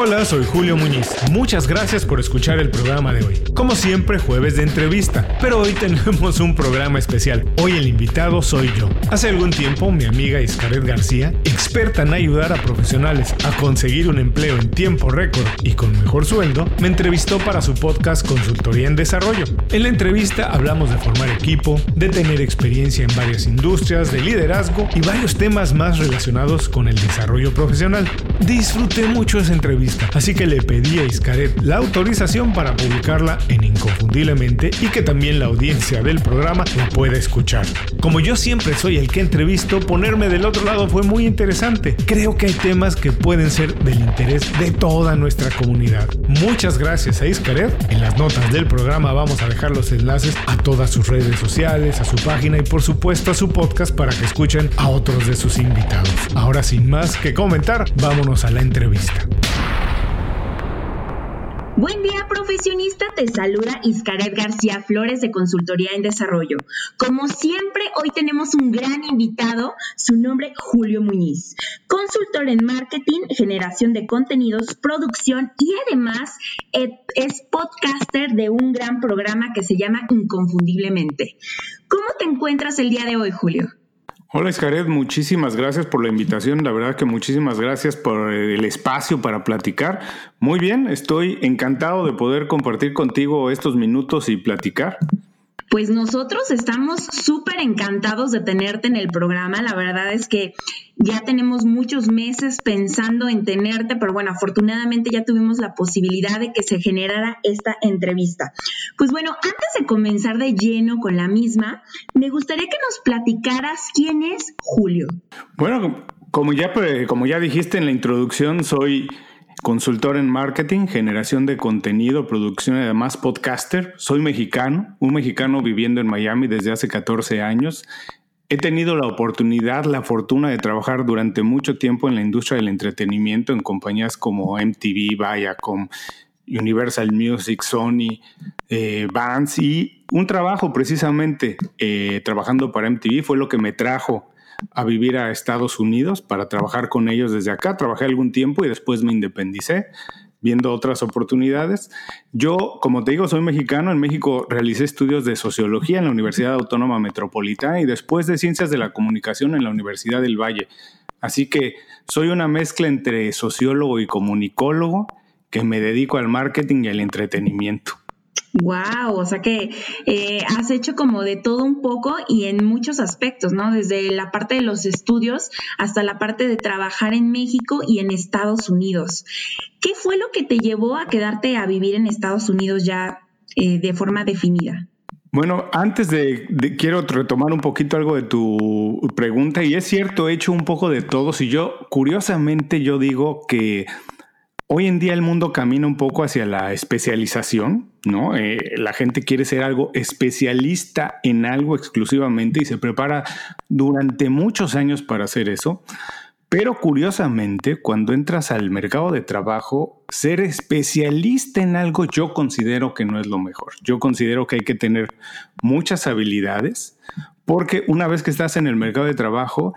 Hola, soy Julio Muñiz. Muchas gracias por escuchar el programa de hoy. Como siempre, jueves de entrevista, pero hoy tenemos un programa especial. Hoy el invitado soy yo. Hace algún tiempo, mi amiga Iscaret García, experta en ayudar a profesionales a conseguir un empleo en tiempo récord y con mejor sueldo, me entrevistó para su podcast Consultoría en Desarrollo. En la entrevista hablamos de formar equipo, de tener experiencia en varias industrias, de liderazgo y varios temas más relacionados con el desarrollo profesional. Disfruté mucho esa entrevista, así que le pedí a Iscaret la autorización para publicarla en Inconfundiblemente y que también la audiencia del programa la pueda escuchar. Como yo siempre soy el que entrevisto, ponerme del otro lado fue muy interesante. Creo que hay temas que pueden ser del interés de toda nuestra comunidad. Muchas gracias a Iscaret. En las notas del programa vamos a dejar los enlaces a todas sus redes sociales, a su página y por supuesto a su podcast para que escuchen a otros de sus invitados. Ahora sin más que comentar, vámonos a la entrevista. Buen día, profesionista. Te saluda Iscaret García Flores de Consultoría en Desarrollo. Como siempre, hoy tenemos un gran invitado, su nombre Julio Muñiz, consultor en marketing, generación de contenidos, producción y además eh, es podcaster de un gran programa que se llama Inconfundiblemente. ¿Cómo te encuentras el día de hoy, Julio? Hola Escaret, muchísimas gracias por la invitación. La verdad que muchísimas gracias por el espacio para platicar. Muy bien, estoy encantado de poder compartir contigo estos minutos y platicar. Pues nosotros estamos súper encantados de tenerte en el programa. La verdad es que ya tenemos muchos meses pensando en tenerte, pero bueno, afortunadamente ya tuvimos la posibilidad de que se generara esta entrevista. Pues bueno, antes de comenzar de lleno con la misma, me gustaría que nos platicaras quién es Julio. Bueno, como ya, como ya dijiste en la introducción, soy consultor en marketing, generación de contenido, producción y además podcaster. Soy mexicano, un mexicano viviendo en Miami desde hace 14 años. He tenido la oportunidad, la fortuna de trabajar durante mucho tiempo en la industria del entretenimiento en compañías como MTV, Viacom, Universal Music, Sony, eh, Vans y un trabajo precisamente eh, trabajando para MTV fue lo que me trajo a vivir a Estados Unidos para trabajar con ellos desde acá. Trabajé algún tiempo y después me independicé viendo otras oportunidades. Yo, como te digo, soy mexicano. En México realicé estudios de sociología en la Universidad Autónoma Metropolitana y después de ciencias de la comunicación en la Universidad del Valle. Así que soy una mezcla entre sociólogo y comunicólogo que me dedico al marketing y al entretenimiento. Wow, o sea que eh, has hecho como de todo un poco y en muchos aspectos, ¿no? Desde la parte de los estudios hasta la parte de trabajar en México y en Estados Unidos. ¿Qué fue lo que te llevó a quedarte a vivir en Estados Unidos ya eh, de forma definida? Bueno, antes de, de, quiero retomar un poquito algo de tu pregunta y es cierto, he hecho un poco de todo. Si yo, curiosamente, yo digo que Hoy en día el mundo camina un poco hacia la especialización, ¿no? Eh, la gente quiere ser algo especialista en algo exclusivamente y se prepara durante muchos años para hacer eso. Pero curiosamente, cuando entras al mercado de trabajo, ser especialista en algo yo considero que no es lo mejor. Yo considero que hay que tener muchas habilidades porque una vez que estás en el mercado de trabajo,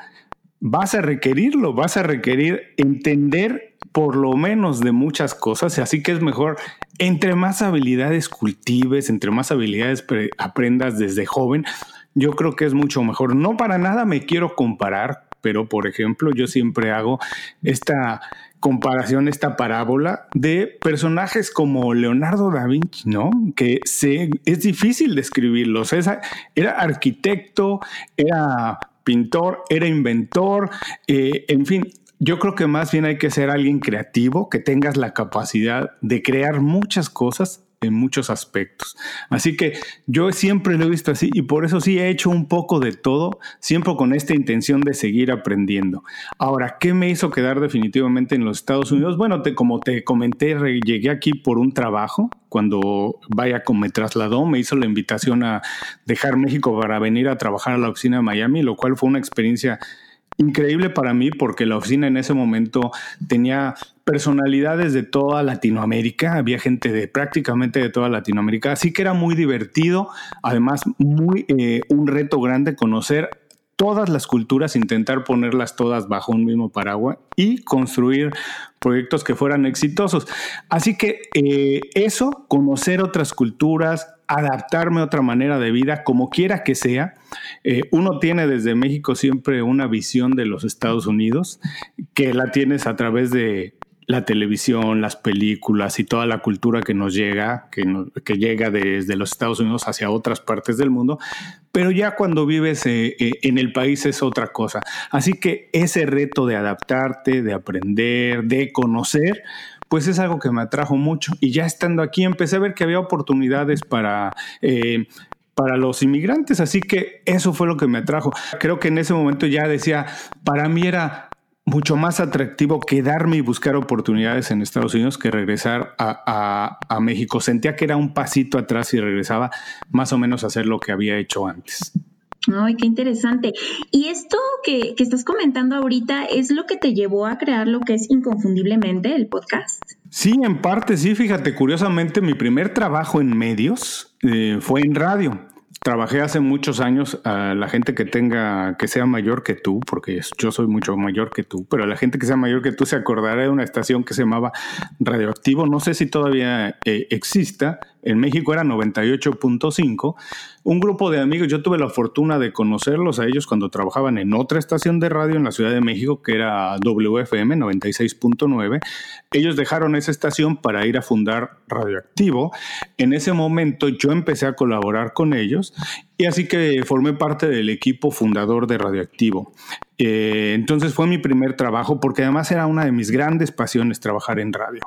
vas a requerirlo, vas a requerir entender por lo menos de muchas cosas, así que es mejor, entre más habilidades cultives, entre más habilidades aprendas desde joven, yo creo que es mucho mejor. No para nada me quiero comparar, pero por ejemplo, yo siempre hago esta comparación, esta parábola de personajes como Leonardo da Vinci, ¿no? Que es difícil describirlos. era arquitecto, era pintor, era inventor, eh, en fin, yo creo que más bien hay que ser alguien creativo, que tengas la capacidad de crear muchas cosas en muchos aspectos. Así que yo siempre lo he visto así y por eso sí he hecho un poco de todo, siempre con esta intención de seguir aprendiendo. Ahora, ¿qué me hizo quedar definitivamente en los Estados Unidos? Bueno, como te comenté, llegué aquí por un trabajo. Cuando vaya me trasladó, me hizo la invitación a dejar México para venir a trabajar a la oficina de Miami, lo cual fue una experiencia increíble para mí porque la oficina en ese momento tenía personalidades de toda Latinoamérica, había gente de prácticamente de toda Latinoamérica, así que era muy divertido, además muy eh, un reto grande conocer todas las culturas, intentar ponerlas todas bajo un mismo paraguas y construir proyectos que fueran exitosos. Así que eh, eso, conocer otras culturas, adaptarme a otra manera de vida, como quiera que sea. Eh, uno tiene desde México siempre una visión de los Estados Unidos, que la tienes a través de la televisión, las películas y toda la cultura que nos llega, que, que llega desde los Estados Unidos hacia otras partes del mundo, pero ya cuando vives eh, eh, en el país es otra cosa. Así que ese reto de adaptarte, de aprender, de conocer, pues es algo que me atrajo mucho. Y ya estando aquí empecé a ver que había oportunidades para... Eh, para los inmigrantes, así que eso fue lo que me atrajo. Creo que en ese momento ya decía, para mí era mucho más atractivo quedarme y buscar oportunidades en Estados Unidos que regresar a, México. Sentía que era un pasito atrás y regresaba más o menos a hacer lo que había hecho antes. Ay, qué interesante. Y esto que, que, estás comentando ahorita es lo que te llevó a crear lo que es inconfundiblemente el podcast. Sí, en parte sí. Fíjate, curiosamente, mi primer trabajo en medios eh, fue en radio. Trabajé hace muchos años a la gente que tenga, que sea mayor que tú, porque yo soy mucho mayor que tú, pero la gente que sea mayor que tú se acordará de una estación que se llamaba Radioactivo. No sé si todavía eh, exista. En México era 98.5 un grupo de amigos, yo tuve la fortuna de conocerlos a ellos cuando trabajaban en otra estación de radio en la Ciudad de México, que era WFM 96.9. Ellos dejaron esa estación para ir a fundar Radioactivo. En ese momento yo empecé a colaborar con ellos y así que formé parte del equipo fundador de Radioactivo. Eh, entonces fue mi primer trabajo porque además era una de mis grandes pasiones trabajar en radio.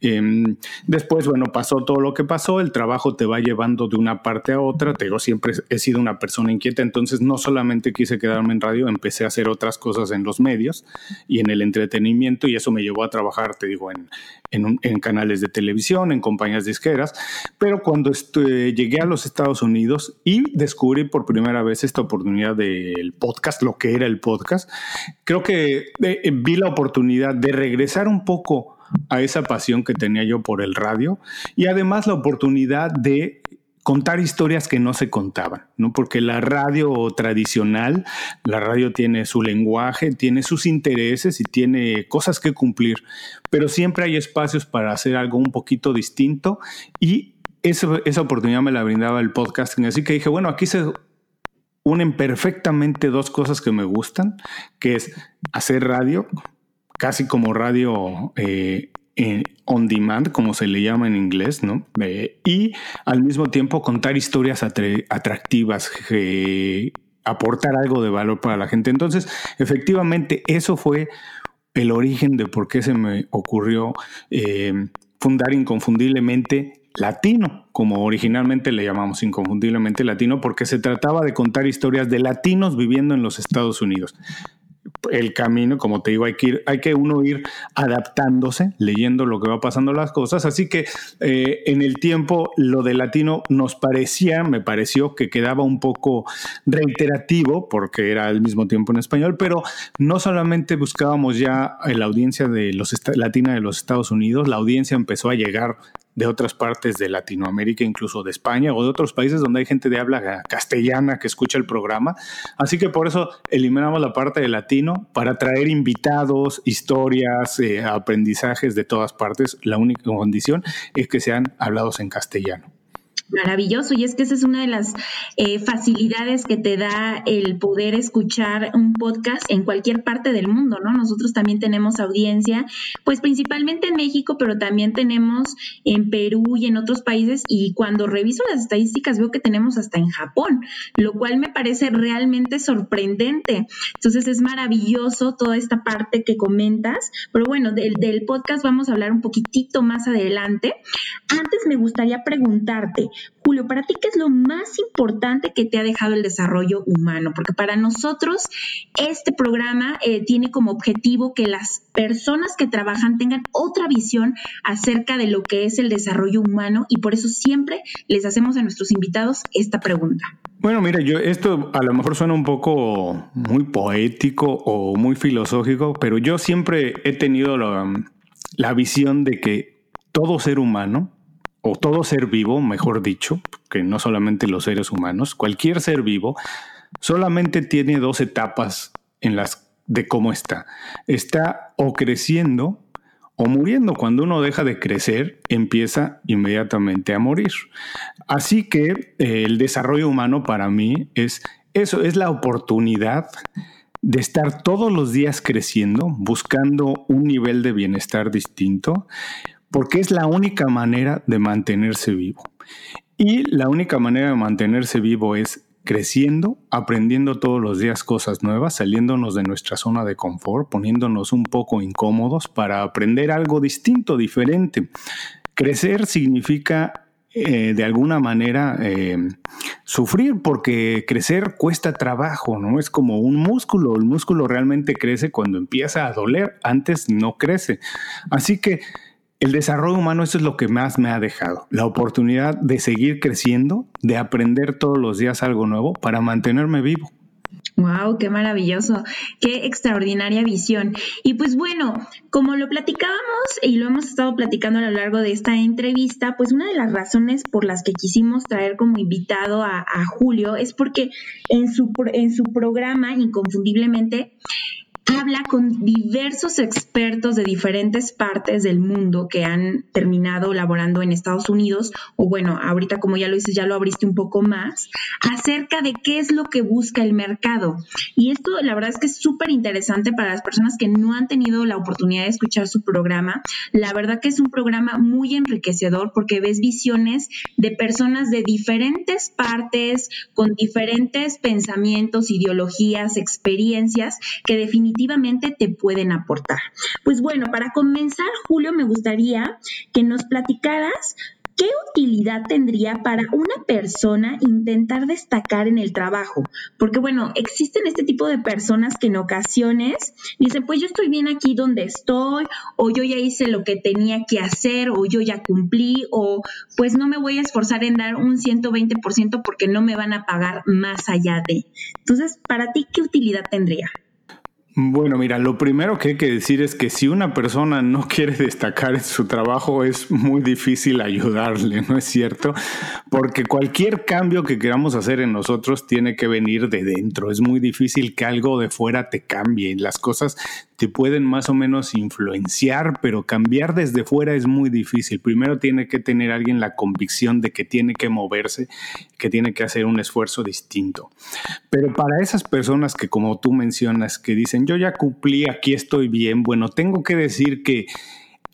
Em, después, bueno, pasó todo lo que pasó, el trabajo te va llevando de una parte a otra, te digo, siempre he sido una persona inquieta, entonces no solamente quise quedarme en radio, empecé a hacer otras cosas en los medios y en el entretenimiento y eso me llevó a trabajar, te digo, en, en, canales de televisión, en compañías disqueras, pero cuando llegué a los Estados Unidos y descubrí por primera vez esta oportunidad del podcast, lo que era el podcast, creo que eh, vi la oportunidad de regresar un poco a esa pasión que tenía yo por el radio y además la oportunidad de contar historias que no se contaban, ¿no? Porque la radio tradicional, la radio tiene su lenguaje, tiene sus intereses y tiene cosas que cumplir, pero siempre hay espacios para hacer algo un poquito distinto y esa, esa oportunidad me la brindaba el podcasting. Así que dije, bueno, aquí se unen perfectamente dos cosas que me gustan, que es hacer radio, casi como radio eh, on demand, como se le llama en inglés, ¿no? y al mismo tiempo contar historias atractivas, aportar algo de valor para la gente. Entonces, efectivamente, eso fue el origen de por qué se me ocurrió eh, fundar inconfundiblemente latino, como originalmente le llamamos inconfundiblemente latino, porque se trataba de contar historias de latinos viviendo en los Estados Unidos el camino, como te digo, hay que, ir, hay que uno ir adaptándose, leyendo lo que va pasando las cosas. Así que eh, en el tiempo lo de latino nos parecía, me pareció que quedaba un poco reiterativo, porque era al mismo tiempo en español, pero no solamente buscábamos ya la audiencia de los latina de los Estados Unidos, la audiencia empezó a llegar de otras partes de Latinoamérica, incluso de España o de otros países donde hay gente de habla castellana que escucha el programa. Así que por eso eliminamos la parte de latino para traer invitados, historias, eh, aprendizajes de todas partes. La única condición es que sean hablados en castellano. Maravilloso, y es que esa es una de las eh, facilidades que te da el poder escuchar un podcast en cualquier parte del mundo, ¿no? Nosotros también tenemos audiencia, pues principalmente en México, pero también tenemos en Perú y en otros países, y cuando reviso las estadísticas veo que tenemos hasta en Japón, lo cual me parece realmente sorprendente. Entonces es maravilloso toda esta parte que comentas, pero bueno, del, del podcast vamos a hablar un poquitito más adelante. Antes me gustaría preguntarte, Julio, para ti, ¿qué es lo más importante que te ha dejado el desarrollo humano? Porque para nosotros este programa eh, tiene como objetivo que las personas que trabajan tengan otra visión acerca de lo que es el desarrollo humano y por eso siempre les hacemos a nuestros invitados esta pregunta. Bueno, mira, yo esto a lo mejor suena un poco muy poético o muy filosófico, pero yo siempre he tenido la, la visión de que todo ser humano o todo ser vivo, mejor dicho, que no solamente los seres humanos, cualquier ser vivo, solamente tiene dos etapas en las de cómo está. Está o creciendo o muriendo. Cuando uno deja de crecer, empieza inmediatamente a morir. Así que eh, el desarrollo humano para mí es eso, es la oportunidad de estar todos los días creciendo, buscando un nivel de bienestar distinto, porque es la única manera de mantenerse vivo. Y la única manera de mantenerse vivo es creciendo, aprendiendo todos los días cosas nuevas, saliéndonos de nuestra zona de confort, poniéndonos un poco incómodos para aprender algo distinto, diferente. Crecer significa eh, de alguna manera eh, sufrir porque crecer cuesta trabajo, ¿no? Es como un músculo, el músculo realmente crece cuando empieza a doler, antes no crece. Así que el desarrollo humano, eso es lo que más me ha dejado. La oportunidad de seguir creciendo, de aprender todos los días algo nuevo para mantenerme vivo. Wow, qué maravilloso, qué extraordinaria visión. Y pues bueno, como lo platicábamos y lo hemos estado platicando a lo largo de esta entrevista, pues una de las razones por las que quisimos traer como invitado a, Julio es porque en su, en su programa, inconfundiblemente, habla con diversos expertos de diferentes partes del mundo que han terminado laborando en Estados Unidos, o bueno, ahorita como ya lo dices, ya lo abriste un poco más, acerca de qué es lo que busca el mercado. Y esto la verdad es que es súper interesante para las personas que no han tenido la oportunidad de escuchar su programa. La verdad que es un programa muy enriquecedor porque ves visiones de personas de diferentes partes, con diferentes pensamientos, ideologías, experiencias, que definitivamente definitivamente te pueden aportar. Pues bueno, para comenzar, Julio, me gustaría que nos platicaras ¿Qué utilidad tendría para una persona intentar destacar en el trabajo? Porque bueno, existen este tipo de personas que en ocasiones dicen, pues yo estoy bien aquí donde estoy, o yo ya hice lo que tenía que hacer, o yo ya cumplí, o pues no me voy a esforzar en dar un 120% porque no me van a pagar más allá de. Entonces, para ti, ¿qué utilidad tendría? Bueno, mira, lo primero que hay que decir es que si una persona no quiere destacar en su trabajo es muy difícil ayudarle, ¿no es cierto? Porque cualquier cambio que queramos hacer en nosotros tiene que venir de dentro. Es muy difícil que algo de fuera te cambie. Las cosas te pueden más o menos influenciar, pero cambiar desde fuera es muy difícil. Primero tiene que tener alguien la convicción de que tiene que moverse, que tiene que hacer un esfuerzo distinto. Pero para esas personas que como tú mencionas, que dicen, yo ya cumplí, aquí estoy bien, bueno, tengo que decir que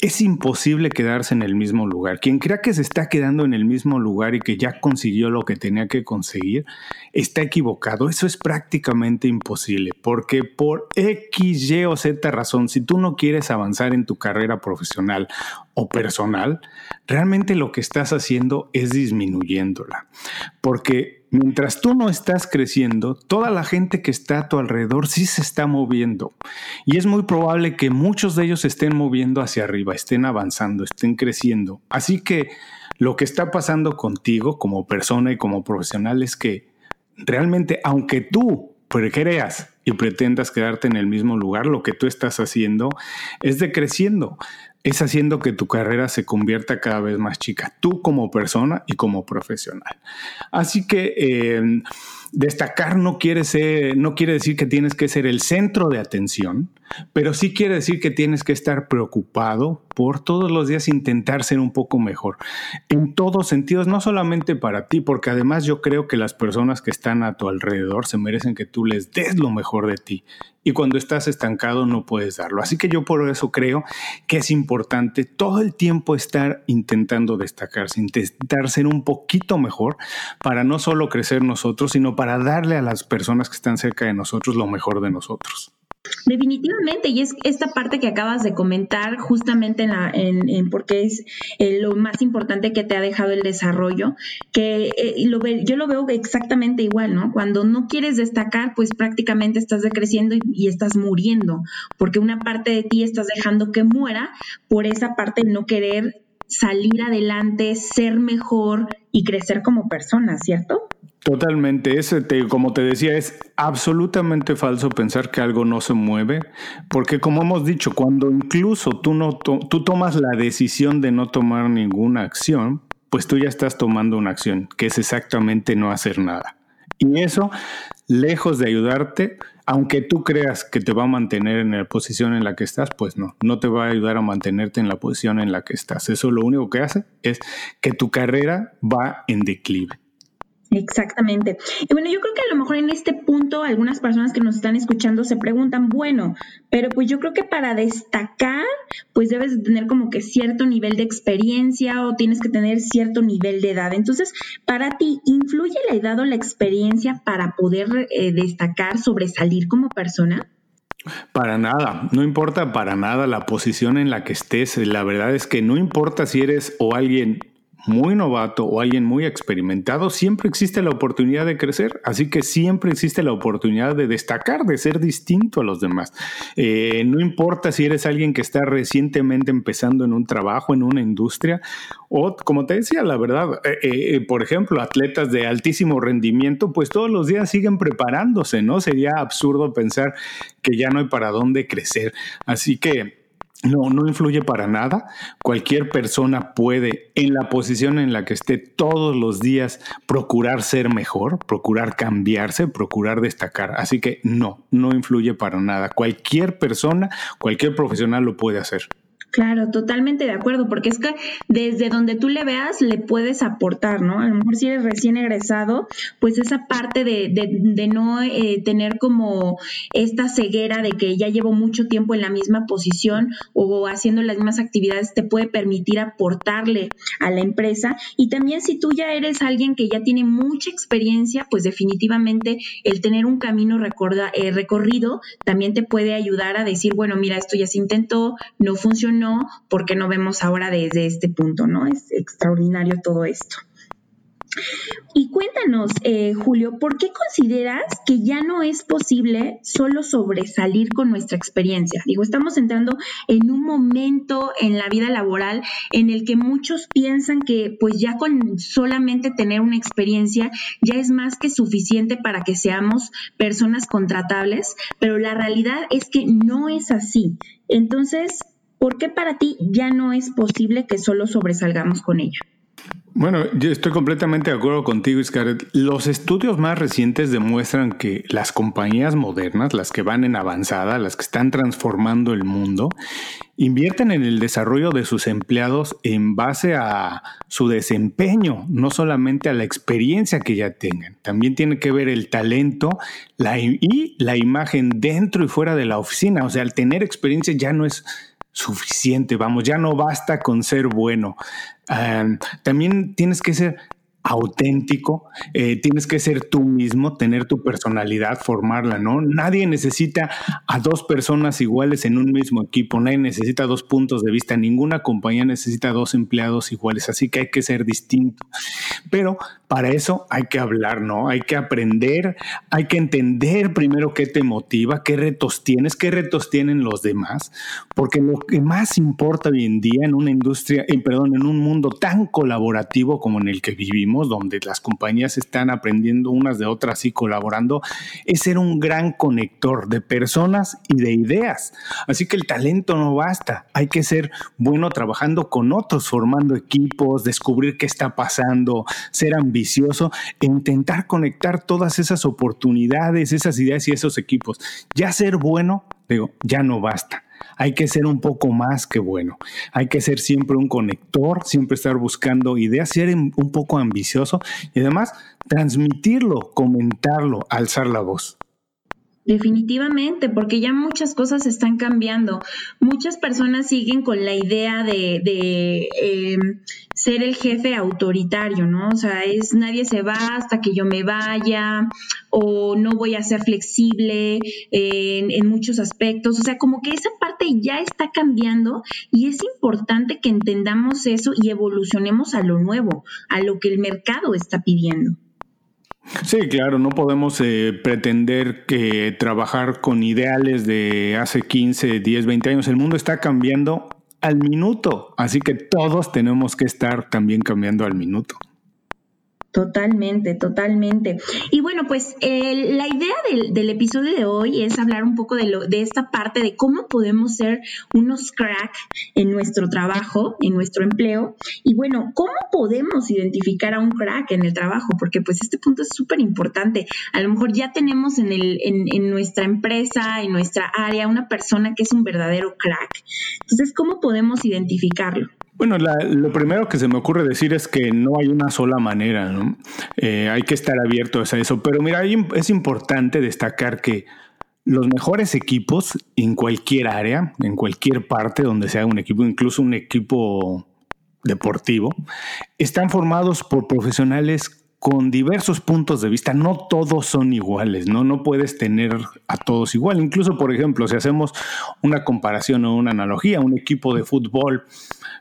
es imposible quedarse en el mismo lugar. Quien crea que se está quedando en el mismo lugar y que ya consiguió lo que tenía que conseguir, está equivocado. Eso es prácticamente imposible, porque por X, Y o Z razón, si tú no quieres avanzar en tu carrera profesional o personal, realmente lo que estás haciendo es disminuyéndola. Porque mientras tú no estás creciendo, toda la gente que está a tu alrededor sí se está moviendo. Y es muy probable que muchos de ellos estén moviendo hacia arriba, estén avanzando, estén creciendo. Así que lo que está pasando contigo como persona y como profesional es que realmente, aunque tú creas y pretendas quedarte en el mismo lugar, lo que tú estás haciendo es decreciendo es haciendo que tu carrera se convierta cada vez más chica, tú como persona y como profesional. Así que eh, destacar no quiere, ser, no quiere decir que tienes que ser el centro de atención, pero sí quiere decir que tienes que estar preocupado por todos los días intentar ser un poco mejor, en todos sentidos, no solamente para ti, porque además yo creo que las personas que están a tu alrededor se merecen que tú les des lo mejor de ti. Y cuando estás estancado no puedes darlo. Así que yo por eso creo que es importante todo el tiempo estar intentando destacarse, intentar ser un poquito mejor para no solo crecer nosotros, sino para darle a las personas que están cerca de nosotros lo mejor de nosotros. Definitivamente, y es esta parte que acabas de comentar justamente en, la, en, porque es eh, lo más importante que te ha dejado el desarrollo, que eh, yo lo veo exactamente igual, ¿no? Cuando no quieres destacar, pues prácticamente estás decreciendo y, estás muriendo, porque una parte de ti estás dejando que muera por esa parte no querer salir adelante, ser mejor y crecer como persona, ¿cierto? Totalmente, ese como te decía, es absolutamente falso pensar que algo no se mueve, porque como hemos dicho, cuando incluso tú, no tú tomas la decisión de no tomar ninguna acción, pues tú ya estás tomando una acción, que es exactamente no hacer nada. Y eso lejos de ayudarte, aunque tú creas que te va a mantener en la posición en la que estás, pues no, no te va a ayudar a mantenerte en la posición en la que estás. Eso lo único que hace es que tu carrera va en declive. Exactamente. Y bueno, yo creo que a lo mejor en este punto algunas personas que nos están escuchando se preguntan, bueno, pero pues yo creo que para destacar, pues debes de tener como que cierto nivel de experiencia o tienes que tener cierto nivel de edad. Entonces, para ti, ¿influye la edad o la experiencia para poder eh, destacar, sobresalir como persona? Para nada, no importa para nada la posición en la que estés. La verdad es que no importa si eres o alguien muy novato o alguien muy experimentado, siempre existe la oportunidad de crecer, así que siempre existe la oportunidad de destacar, de ser distinto a los demás. Eh, no importa si eres alguien que está recientemente empezando en un trabajo, en una industria, o como te decía, la verdad, eh, eh, por ejemplo, atletas de altísimo rendimiento, pues todos los días siguen preparándose, ¿no? Sería absurdo pensar que ya no hay para dónde crecer. Así que no, no influye para nada. Cualquier persona puede, en la posición en la que esté todos los días, procurar ser mejor, procurar cambiarse, procurar destacar. Así que no, no influye para nada. Cualquier persona, cualquier profesional lo puede hacer. Claro, totalmente de acuerdo, porque es que desde donde tú le veas le puedes aportar, ¿no? A lo mejor si eres recién egresado, pues esa parte de, de, no eh, tener como esta ceguera de que ya llevo mucho tiempo en la misma posición o haciendo las mismas actividades te puede permitir aportarle a la empresa. Y también si tú ya eres alguien que ya tiene mucha experiencia, pues definitivamente el tener un camino recorda, eh, recorrido también te puede ayudar a decir, bueno, mira, esto ya se intentó, no funcionó no, porque no vemos ahora desde este punto, ¿no? Es extraordinario todo esto. Y cuéntanos, eh, Julio, ¿por qué consideras que ya no es posible solo sobresalir con nuestra experiencia? Digo, estamos entrando en un momento en la vida laboral en el que muchos piensan que pues ya con solamente tener una experiencia ya es más que suficiente para que seamos personas contratables, pero la realidad es que no es así. Entonces, ¿por qué para ti ya no es posible que solo sobresalgamos con ello? Bueno, yo estoy completamente de acuerdo contigo, Scarlett. Los estudios más recientes demuestran que las compañías modernas, las que van en avanzada, las que están transformando el mundo, invierten en el desarrollo de sus empleados en base a su desempeño, no solamente a la experiencia que ya tengan. También tiene que ver el talento y la imagen dentro y fuera de la oficina. O sea, al tener experiencia ya no es suficiente, vamos, ya no basta con ser bueno. también tienes que ser auténtico, eh, tienes que ser tú mismo, tener tu personalidad, formarla, ¿no? Nadie necesita a dos personas iguales en un mismo equipo, nadie necesita dos puntos de vista, ninguna compañía necesita dos empleados iguales, así que hay que ser distinto. Pero para eso hay que hablar, ¿no? Hay que aprender, hay que entender primero qué te motiva, qué retos tienes, qué retos tienen los demás, porque lo que más importa hoy en día en una industria, perdón, en un mundo tan colaborativo como en el que vivimos, donde las compañías están aprendiendo unas de otras y colaborando, es ser un gran conector de personas y de ideas. Así que el talento no basta, hay que ser bueno trabajando con otros, formando equipos, descubrir qué está pasando, ser ambicioso e intentar conectar todas esas oportunidades, esas ideas y esos equipos. Ya ser bueno, digo, ya no basta hay que ser un poco más que bueno. Hay que ser siempre un conector, siempre estar buscando ideas, ser un poco ambicioso y además transmitirlo, comentarlo, alzar la voz. Definitivamente, porque ya muchas cosas están cambiando. Muchas personas siguen con la idea de, em, ser el jefe autoritario, ¿no? O sea, es nadie se va hasta que yo me vaya o no voy a ser flexible en muchos aspectos. O sea, como que esa parte ya está cambiando y es importante que entendamos eso y evolucionemos a lo nuevo, a lo que el mercado está pidiendo. Sí, claro, no podemos eh, pretender que trabajar con ideales de hace 15, 10, 20 años. El mundo está cambiando al minuto, así que todos tenemos que estar también cambiando al minuto. Totalmente, totalmente. Y bueno, pues la idea del, episodio de hoy es hablar un poco de, lo, de esta parte de cómo podemos ser unos crack en nuestro trabajo, en nuestro empleo. Y bueno, ¿cómo podemos identificar a un crack en el trabajo? Porque pues este punto es súper importante. A lo mejor ya tenemos en, el, en nuestra empresa, en nuestra área, una persona que es un verdadero crack. Entonces, ¿cómo podemos identificarlo? Bueno, lo primero que se me ocurre decir es que no hay una sola manera, ¿no? Eh, hay que estar abiertos a eso. Pero mira, es importante destacar que los mejores equipos en cualquier área, en cualquier parte donde sea un equipo, incluso un equipo deportivo, están formados por profesionales con diversos puntos de vista. No todos son iguales, ¿no? No puedes tener a todos igual. Incluso, por ejemplo, si hacemos una comparación o una analogía, un equipo de fútbol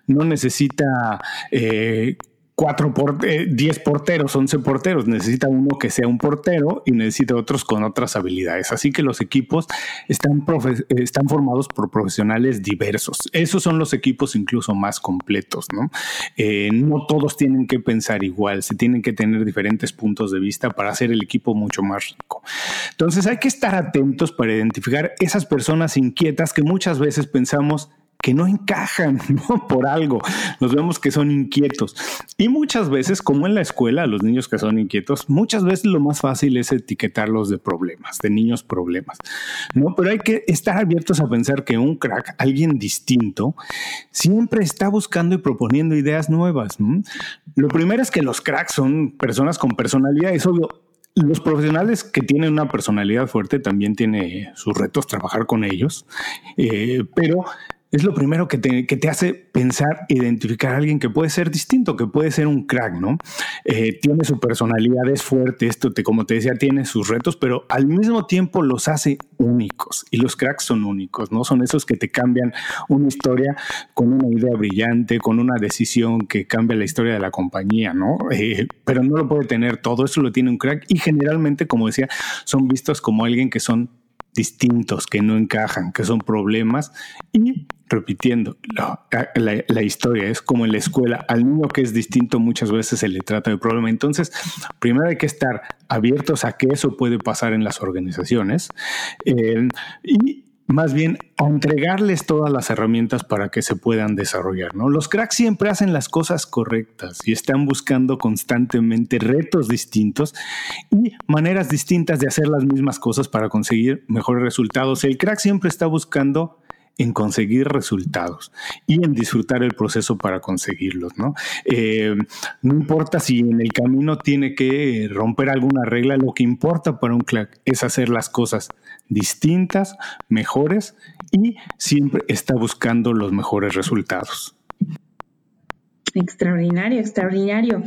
no necesita eh, cuatro por, eh, diez porteros, once porteros. Necesita uno que sea un portero y necesita otros con otras habilidades. Así que los equipos están, están formados por profesionales diversos. Esos son los equipos incluso más completos, ¿no? Eh, no todos tienen que pensar igual, se tienen que tener diferentes puntos de vista para hacer el equipo mucho más rico. Entonces hay que estar atentos para identificar esas personas inquietas que muchas veces pensamos que no encajan por algo. Los vemos que son inquietos. Y muchas veces, como en la escuela, los niños que son inquietos, muchas veces lo más fácil es etiquetarlos de problemas, de niños problemas. ¿no? Pero hay que estar abiertos a pensar que un crack, alguien distinto, siempre está buscando y proponiendo ideas nuevas. Lo primero es que los cracks son personas con personalidad. Es obvio, los profesionales que tienen una personalidad fuerte también tiene sus retos trabajar con ellos, eh, pero es lo primero que te, hace pensar, identificar a alguien que puede ser distinto, que puede ser un crack, ¿no? Eh, tiene su personalidad, es fuerte, esto, te, como te decía, tiene sus retos, pero al mismo tiempo los hace únicos. Y los cracks son únicos, ¿no? Son esos que te cambian una historia con una idea brillante, con una decisión que cambia la historia de la compañía, ¿no? Eh, pero no lo puede tener todo, eso lo tiene un crack y generalmente, como decía, son vistos como alguien que son distintos, que no encajan, que son problemas repitiendo la, historia. Es como en la escuela, al niño que es distinto muchas veces se le trata de problema. Entonces, primero hay que estar abiertos a que eso puede pasar en las organizaciones eh, y más bien entregarles todas las herramientas para que se puedan desarrollar. ¿no? Los cracks siempre hacen las cosas correctas y están buscando constantemente retos distintos y maneras distintas de hacer las mismas cosas para conseguir mejores resultados. El crack siempre está buscando en conseguir resultados y en disfrutar el proceso para conseguirlos, ¿no? Eh, no importa si en el camino tiene que romper alguna regla, lo que importa para un crack es hacer las cosas distintas, mejores y siempre está buscando los mejores resultados. Extraordinario, extraordinario.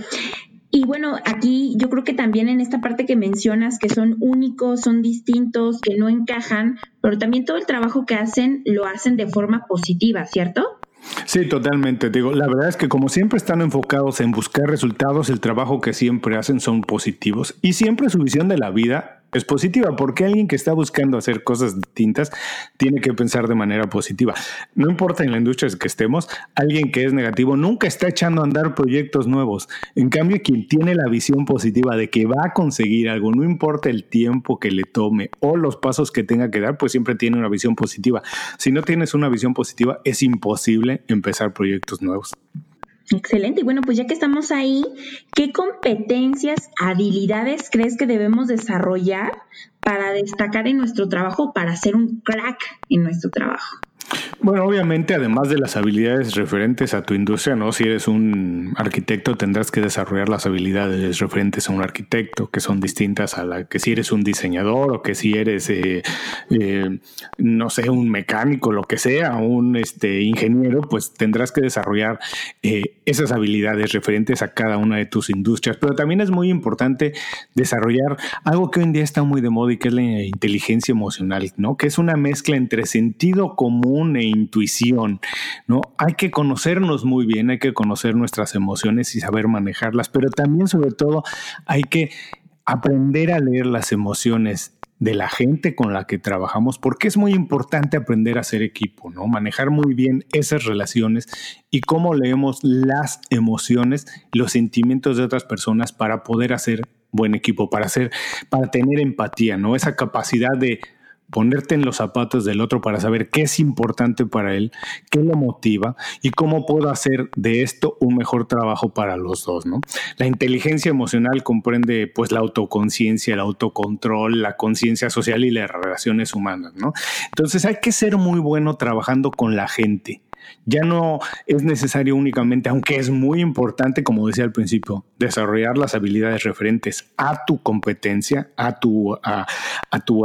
Y bueno, aquí yo creo que también en esta parte que mencionas que son únicos, son distintos, que no encajan, pero también todo el trabajo que hacen lo hacen de forma positiva, ¿cierto? Sí, totalmente. Digo, la verdad es que como siempre están enfocados en buscar resultados, el trabajo que siempre hacen son positivos y siempre su visión de la vida es positiva, porque alguien que está buscando hacer cosas distintas tiene que pensar de manera positiva. No importa en la industria que estemos, alguien que es negativo nunca está echando a andar proyectos nuevos. En cambio, quien tiene la visión positiva de que va a conseguir algo, no importa el tiempo que le tome o los pasos que tenga que dar, pues siempre tiene una visión positiva. Si no tienes una visión positiva, es imposible empezar proyectos nuevos. Excelente. Y bueno, pues ya que estamos ahí, ¿qué competencias, habilidades crees que debemos desarrollar para destacar en nuestro trabajo, para ser un crack en nuestro trabajo? Bueno, obviamente, además de las habilidades referentes a tu industria, ¿no? Si eres un arquitecto, tendrás que desarrollar las habilidades referentes a un arquitecto, que son distintas a la que si eres un diseñador o que si eres, eh, eh, no sé, un mecánico, lo que sea, un este, ingeniero, pues tendrás que desarrollar eh, esas habilidades referentes a cada una de tus industrias. Pero también es muy importante desarrollar algo que hoy en día está muy de moda y que es la inteligencia emocional, ¿no? Que es una mezcla entre sentido común e intuición, ¿no? Hay que conocernos muy bien, hay que conocer nuestras emociones y saber manejarlas, pero también sobre todo hay que aprender a leer las emociones de la gente con la que trabajamos, porque es muy importante aprender a ser equipo, ¿no? Manejar muy bien esas relaciones y cómo leemos las emociones, los sentimientos de otras personas para poder hacer buen equipo, para hacer, para tener empatía, ¿no? Esa capacidad de ponerte en los zapatos del otro para saber qué es importante para él, qué lo motiva y cómo puedo hacer de esto un mejor trabajo para los dos, ¿no? La inteligencia emocional comprende pues la autoconciencia, el autocontrol, la conciencia social y las relaciones humanas, ¿no? Entonces hay que ser muy bueno trabajando con la gente ya no es necesario únicamente, aunque es muy importante, como decía al principio, desarrollar las habilidades referentes a tu competencia, a tu,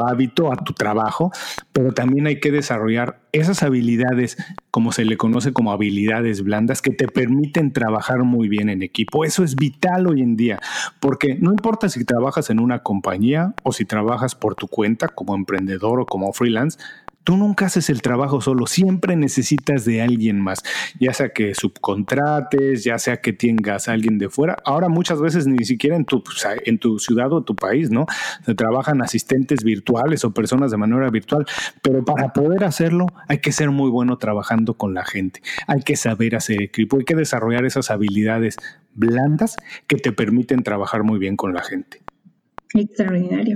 hábito, a tu trabajo, pero también hay que desarrollar esas habilidades, como se le conoce como habilidades blandas, que te permiten trabajar muy bien en equipo. Eso es vital hoy en día, porque no importa si trabajas en una compañía o si trabajas por tu cuenta como emprendedor o como freelance, Tú nunca haces el trabajo solo, siempre necesitas de alguien más, ya sea que subcontrates, ya sea que tengas a alguien de fuera. Ahora muchas veces ni siquiera en tu, en tu ciudad o tu país, ¿no? Se trabajan asistentes virtuales o personas de manera virtual, pero para poder hacerlo hay que ser muy bueno trabajando con la gente, hay que saber hacer equipo, hay que desarrollar esas habilidades blandas que te permiten trabajar muy bien con la gente. Extraordinario.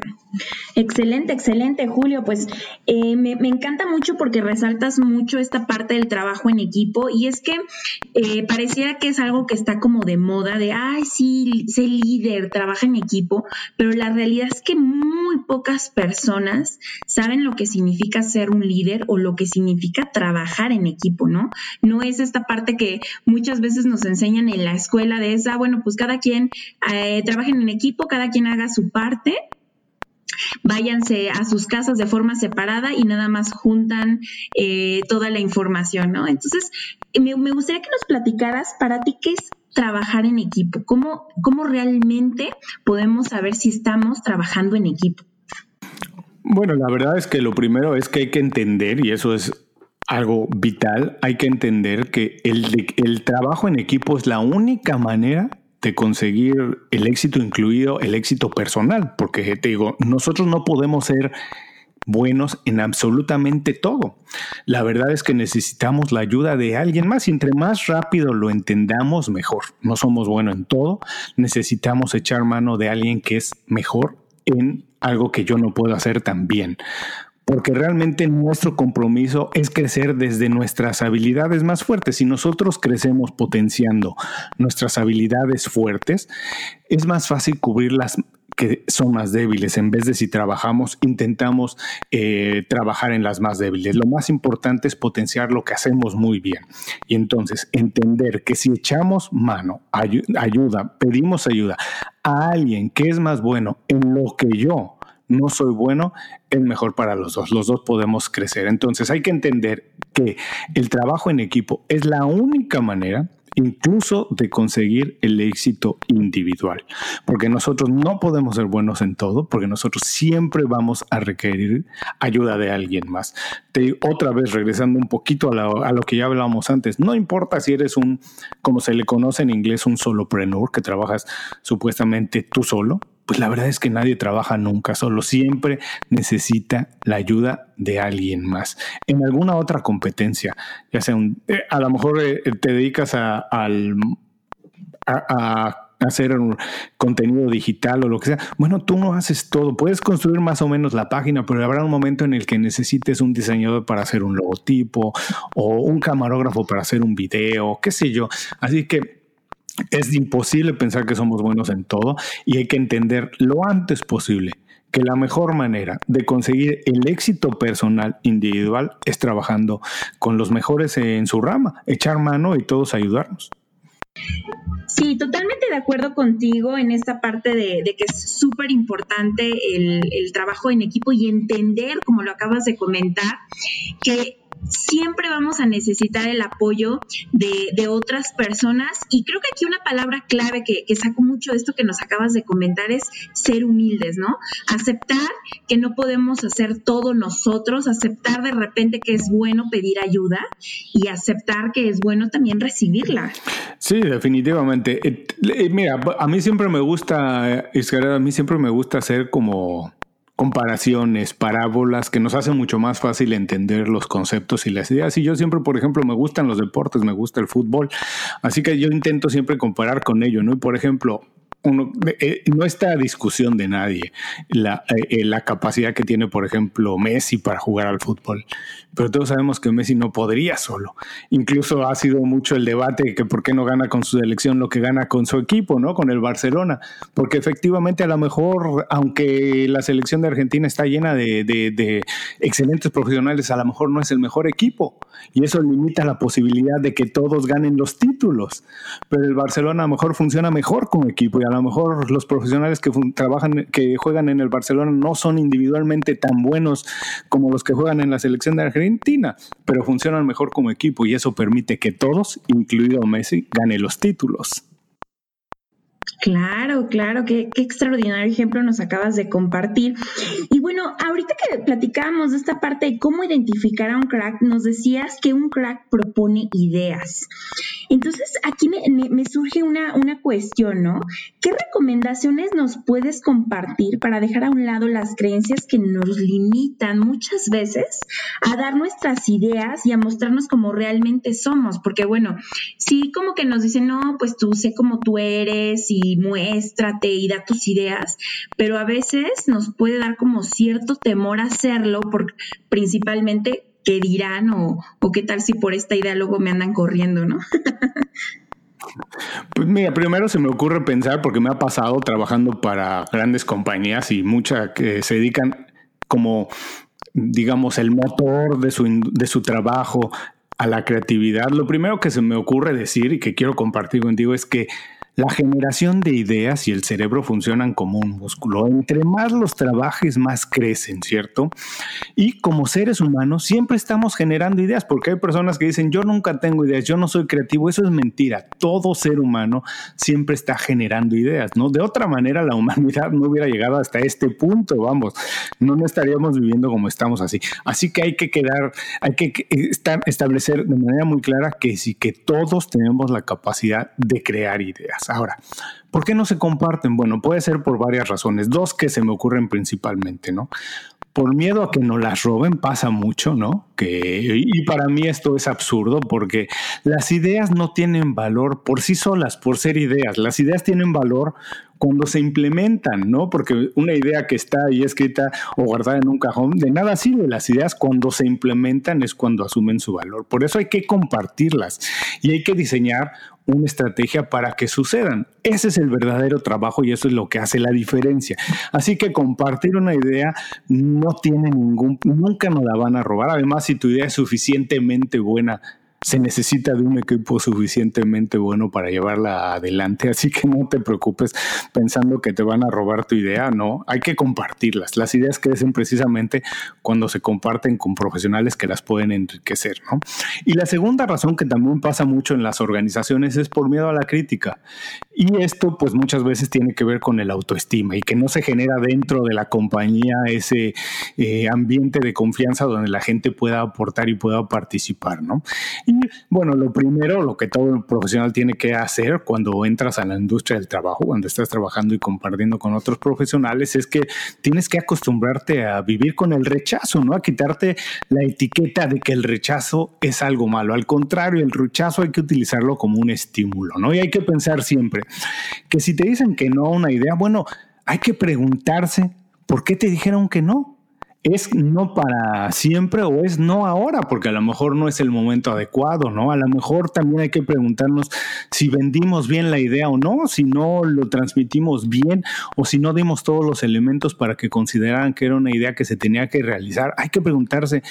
Excelente, excelente, Julio. Pues eh, me, encanta mucho porque resaltas mucho esta parte del trabajo en equipo y es que eh, pareciera que es algo que está como de moda, de, ay, sí, sé líder, trabaja en equipo, pero la realidad es que muy pocas personas saben lo que significa ser un líder o lo que significa trabajar en equipo, ¿no? No es esta parte que muchas veces nos enseñan en la escuela de esa, bueno, pues cada quien eh, trabaja en equipo, cada quien haga su parte parte, váyanse a sus casas de forma separada y nada más juntan eh, toda la información, ¿no? Entonces, me, gustaría que nos platicaras para ti qué es trabajar en equipo, cómo, cómo realmente podemos saber si estamos trabajando en equipo. Bueno, la verdad es que lo primero es que hay que entender, y eso es algo vital, hay que entender que el, el trabajo en equipo es la única manera de conseguir el éxito, incluido el éxito personal, porque te digo, nosotros no podemos ser buenos en absolutamente todo. La verdad es que necesitamos la ayuda de alguien más y entre más rápido lo entendamos, mejor. No somos buenos en todo, necesitamos echar mano de alguien que es mejor en algo que yo no puedo hacer tan bien porque realmente nuestro compromiso es crecer desde nuestras habilidades más fuertes. Si nosotros crecemos potenciando nuestras habilidades fuertes, es más fácil cubrir las que son más débiles, en vez de si trabajamos, intentamos eh, trabajar en las más débiles. Lo más importante es potenciar lo que hacemos muy bien. Y entonces entender que si echamos mano, ayuda, pedimos ayuda a alguien que es más bueno en lo que yo no soy bueno, es mejor para los dos. Los dos podemos crecer. Entonces hay que entender que el trabajo en equipo es la única manera incluso de conseguir el éxito individual, porque nosotros no podemos ser buenos en todo, porque nosotros siempre vamos a requerir ayuda de alguien más. Te, otra vez, regresando un poquito a, a, lo que ya hablábamos antes, no importa si eres un, como se le conoce en inglés, un solopreneur, que trabajas supuestamente tú solo, pues la verdad es que nadie trabaja nunca solo, siempre necesita la ayuda de alguien más. En alguna otra competencia, ya sea un, eh, a lo mejor eh, te dedicas a, al, a, hacer un contenido digital o lo que sea. Bueno, tú no haces todo. Puedes construir más o menos la página, pero habrá un momento en el que necesites un diseñador para hacer un logotipo o un camarógrafo para hacer un video, qué sé yo. Así que es imposible pensar que somos buenos en todo y hay que entender lo antes posible que la mejor manera de conseguir el éxito personal individual es trabajando con los mejores en su rama, echar mano y todos ayudarnos. Sí, totalmente de acuerdo contigo en esta parte de, que es súper importante el, el trabajo en equipo y entender, como lo acabas de comentar, que siempre vamos a necesitar el apoyo de, otras personas y creo que aquí una palabra clave que, saco mucho de esto que nos acabas de comentar es ser humildes, ¿no? Aceptar que no podemos hacer todo nosotros, aceptar de repente que es bueno pedir ayuda y aceptar que es bueno también recibirla. Sí, definitivamente. Eh, mira, a mí siempre me gusta, Isabel, a mí siempre me gusta ser como comparaciones, parábolas, que nos hacen mucho más fácil entender los conceptos y las ideas. Y yo siempre, por ejemplo, me gustan los deportes, me gusta el fútbol, así que yo intento siempre comparar con ello, ¿no? Y por ejemplo, uno, eh, no está a discusión de nadie la, eh, la, capacidad que tiene, por ejemplo, Messi para jugar al fútbol. Pero todos sabemos que Messi no podría solo. Incluso ha sido mucho el debate que por qué no gana con su selección lo que gana con su equipo, ¿no? Con el Barcelona. Porque efectivamente a lo mejor, aunque la selección de Argentina está llena de, de, de excelentes profesionales, a lo mejor no es el mejor equipo. Y eso limita la posibilidad de que todos ganen los títulos. Pero el Barcelona a lo mejor funciona mejor como equipo y a lo mejor los profesionales que trabajan, que juegan en el Barcelona no son individualmente tan buenos como los que juegan en la selección de Argentina, pero funcionan mejor como equipo y eso permite que todos, incluido Messi, ganen los títulos. Claro, claro, qué, qué, extraordinario ejemplo nos acabas de compartir. Y bueno, ahorita que platicábamos de esta parte de cómo identificar a un crack, nos decías que un crack propone ideas. Entonces, aquí me, surge una, una, cuestión, ¿no? ¿Qué recomendaciones nos puedes compartir para dejar a un lado las creencias que nos limitan muchas veces a dar nuestras ideas y a mostrarnos como realmente somos? Porque, bueno, sí, como que nos dicen, no, pues tú sé cómo tú eres y muéstrate y da tus ideas, pero a veces nos puede dar como cierto temor hacerlo, por, principalmente qué dirán o, qué tal si por esta idea luego me andan corriendo, ¿no? Pues mira, primero se me ocurre pensar, porque me ha pasado trabajando para grandes compañías y muchas que se dedican como, digamos, el motor de su, de su trabajo a la creatividad. Lo primero que se me ocurre decir y que quiero compartir contigo es que la generación de ideas y el cerebro funcionan como un músculo. Entre más los trabajes, más crecen, ¿cierto? Y como seres humanos siempre estamos generando ideas, porque hay personas que dicen, yo nunca tengo ideas, yo no soy creativo. Eso es mentira. Todo ser humano siempre está generando ideas, ¿no? De otra manera, la humanidad no hubiera llegado hasta este punto, vamos. No, estaríamos viviendo como estamos así. Así que hay que quedar, hay que establecer de manera muy clara que sí, que todos tenemos la capacidad de crear ideas. Ahora, ¿por qué no se comparten? Bueno, puede ser por varias razones. Dos que se me ocurren principalmente, ¿no? Por miedo a que no las roben pasa mucho, ¿no? Que, y para mí esto es absurdo porque las ideas no tienen valor por sí solas, por ser ideas. Las ideas tienen valor cuando se implementan, ¿no? Porque una idea que está ahí escrita o guardada en un cajón, de nada sirve. Las ideas cuando se implementan es cuando asumen su valor. Por eso hay que compartirlas y hay que diseñar una estrategia para que sucedan. Ese es el verdadero trabajo y eso es lo que hace la diferencia. Así que compartir una idea no tiene ningún, nunca nos la van a robar. Además, si tu idea es suficientemente buena, se necesita de un equipo suficientemente bueno para llevarla adelante, así que no te preocupes pensando que te van a robar tu idea, no, hay que compartirlas. Las ideas crecen precisamente cuando se comparten con profesionales que las pueden enriquecer, ¿no? Y la segunda razón que también pasa mucho en las organizaciones es por miedo a la crítica. Y esto pues muchas veces tiene que ver con el autoestima y que no se genera dentro de la compañía ese eh, ambiente de confianza donde la gente pueda aportar y pueda participar, ¿no? bueno, lo primero, lo que todo profesional tiene que hacer cuando entras a la industria del trabajo, cuando estás trabajando y compartiendo con otros profesionales, es que tienes que acostumbrarte a vivir con el rechazo, ¿no? A quitarte la etiqueta de que el rechazo es algo malo. Al contrario, el rechazo hay que utilizarlo como un estímulo, ¿no? Y hay que pensar siempre que si te dicen que no a una idea, bueno, hay que preguntarse por qué te dijeron que no es no para siempre o es no ahora, porque a lo mejor no es el momento adecuado, ¿no? A lo mejor también hay que preguntarnos si vendimos bien la idea o no, si no lo transmitimos bien o si no dimos todos los elementos para que consideraran que era una idea que se tenía que realizar. Hay que preguntarse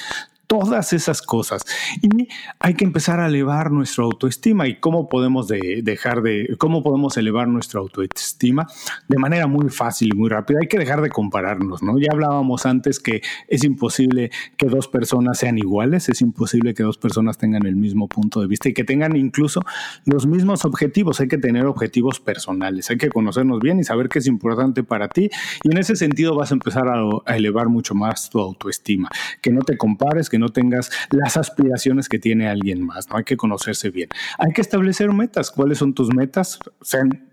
todas esas cosas. Y hay que empezar a elevar nuestra autoestima. ¿Y cómo podemos dejar de, cómo podemos elevar nuestra autoestima? De manera muy fácil y muy rápida. Hay que dejar de compararnos, ¿no? Ya hablábamos antes que es imposible que dos personas sean iguales, es imposible que dos personas tengan el mismo punto de vista y que tengan incluso los mismos objetivos. Hay que tener objetivos personales, hay que conocernos bien y saber qué es importante para ti. Y en ese sentido vas a empezar a, a elevar mucho más tu autoestima. Que no te compares, que no tengas las aspiraciones que tiene alguien más, ¿no? Hay que conocerse bien. Hay que establecer metas. ¿Cuáles son tus metas?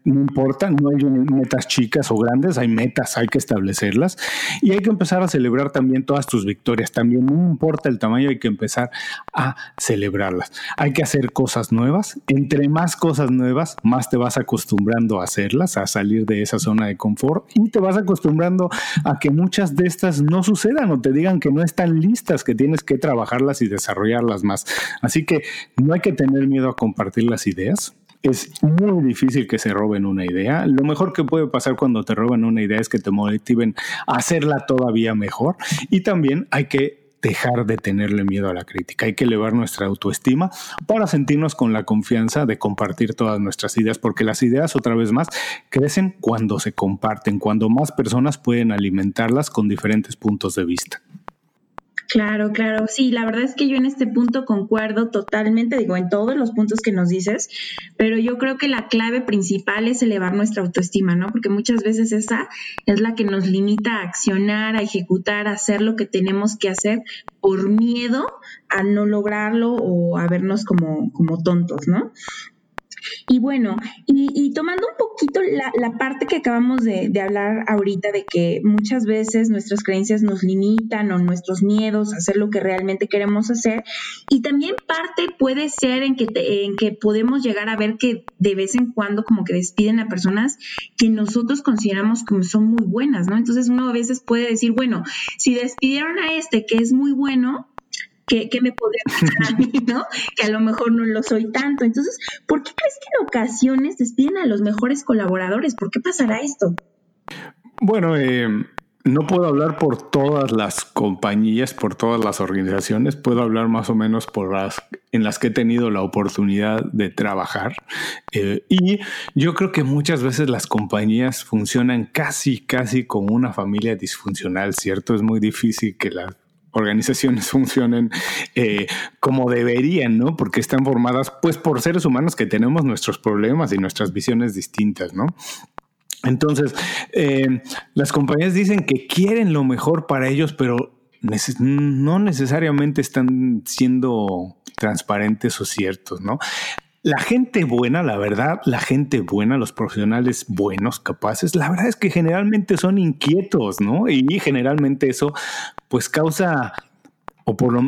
No importa, no hay metas chicas o grandes, hay metas, hay que establecerlas. Y hay que empezar a celebrar también todas tus victorias. También no importa el tamaño, hay que empezar a celebrarlas. Hay que hacer cosas nuevas. Entre más cosas nuevas, más te vas acostumbrando a hacerlas, a salir de esa zona de confort y te vas acostumbrando a que muchas de estas no sucedan o te digan que no están listas, que tienes que trabajarlas y desarrollarlas más. Así que no hay que tener miedo a compartir las ideas. Es muy difícil que se roben una idea. Lo mejor que puede pasar cuando te roban una idea es que te motiven a hacerla todavía mejor. Y también hay que dejar de tenerle miedo a la crítica. Hay que elevar nuestra autoestima para sentirnos con la confianza de compartir todas nuestras ideas, porque las ideas, otra vez más, crecen cuando se comparten, cuando más personas pueden alimentarlas con diferentes puntos de vista. Claro, claro. Sí, la verdad es que yo en este punto concuerdo totalmente, digo, en todos los puntos que nos dices, pero yo creo que la clave principal es elevar nuestra autoestima, ¿no? Porque muchas veces esa es la que nos limita a accionar, a ejecutar, a hacer lo que tenemos que hacer por miedo a no lograrlo o a vernos como, como tontos, ¿no? Y bueno, y, tomando un poquito la, parte que acabamos de, hablar ahorita de que muchas veces nuestras creencias nos limitan o nuestros miedos a hacer lo que realmente queremos hacer, y también parte puede ser en que, en que podemos llegar a ver que de vez en cuando como que despiden a personas que nosotros consideramos como son muy buenas, ¿no? Entonces uno a veces puede decir, bueno, si despidieron a este que es muy bueno, ¿Qué, me podría pasar a mí, no? Que a lo mejor no lo soy tanto. Entonces, ¿por qué crees que en ocasiones despiden a los mejores colaboradores? ¿Por qué pasará esto? Bueno, eh, no puedo hablar por todas las compañías, por todas las organizaciones, puedo hablar más o menos por las en las que he tenido la oportunidad de trabajar. Eh, y yo creo que muchas veces las compañías funcionan casi, casi como una familia disfuncional, ¿cierto? Es muy difícil que la organizaciones funcionen eh, como deberían, ¿no? Porque están formadas pues por seres humanos que tenemos nuestros problemas y nuestras visiones distintas, ¿no? Entonces, eh, las compañías dicen que quieren lo mejor para ellos, pero no necesariamente están siendo transparentes o ciertos, ¿no? La gente buena, la verdad, la gente buena, los profesionales buenos, capaces, la verdad es que generalmente son inquietos, ¿no? Y generalmente eso pues causa o por lo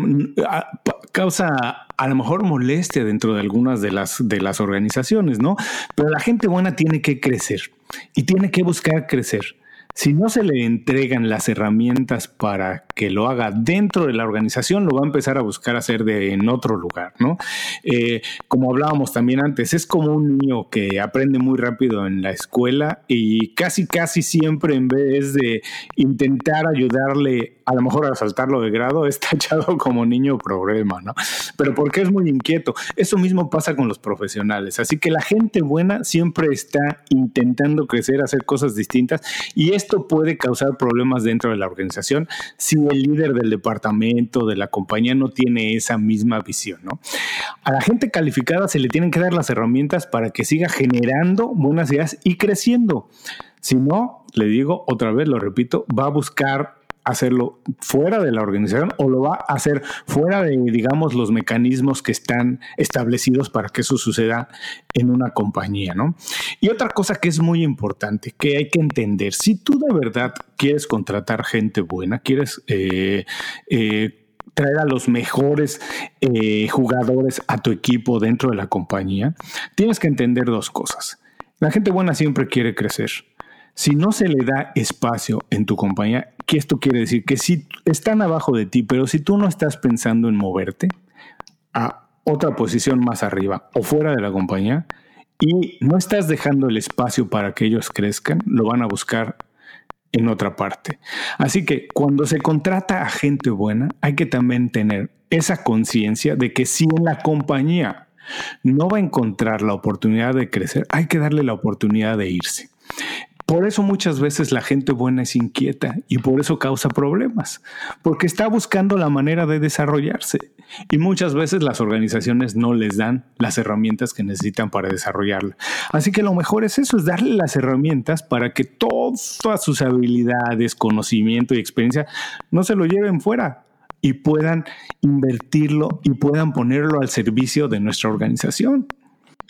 causa a lo mejor molestia dentro de algunas de las de las organizaciones, ¿no? Pero la gente buena tiene que crecer y tiene que buscar crecer. Si no se le entregan las herramientas para que lo haga dentro de la organización, lo va a empezar a buscar hacer de, en otro lugar, ¿no? Eh, como hablábamos también antes, es como un niño que aprende muy rápido en la escuela y casi, casi siempre en vez de intentar ayudarle a lo mejor a saltarlo de grado, está echado como niño problema, ¿no? Pero porque es muy inquieto. Eso mismo pasa con los profesionales. Así que la gente buena siempre está intentando crecer, hacer cosas distintas y esto puede causar problemas dentro de la organización si el líder del departamento, de la compañía, no tiene esa misma visión. ¿no? A la gente calificada se le tienen que dar las herramientas para que siga generando buenas ideas y creciendo. Si no, le digo otra vez, lo repito, va a buscar hacerlo fuera de la organización o lo va a hacer fuera de, digamos, los mecanismos que están establecidos para que eso suceda en una compañía, ¿no? Y otra cosa que es muy importante, que hay que entender, si tú de verdad quieres contratar gente buena, quieres... Eh, eh, traer a los mejores eh, jugadores a tu equipo dentro de la compañía, tienes que entender dos cosas. La gente buena siempre quiere crecer. Si no se le da espacio en tu compañía, ¿qué esto quiere decir? Que si están abajo de ti, pero si tú no estás pensando en moverte a otra posición más arriba o fuera de la compañía y no estás dejando el espacio para que ellos crezcan, lo van a buscar en otra parte. Así que cuando se contrata a gente buena, hay que también tener esa conciencia de que si en la compañía no va a encontrar la oportunidad de crecer, hay que darle la oportunidad de irse. Por eso muchas veces la gente buena es inquieta y por eso causa problemas, porque está buscando la manera de desarrollarse y muchas veces las organizaciones no les dan las herramientas que necesitan para desarrollarla. Así que lo mejor es eso, es darle las herramientas para que todas sus habilidades, conocimiento y experiencia no se lo lleven fuera, y puedan invertirlo y puedan ponerlo al servicio de nuestra organización.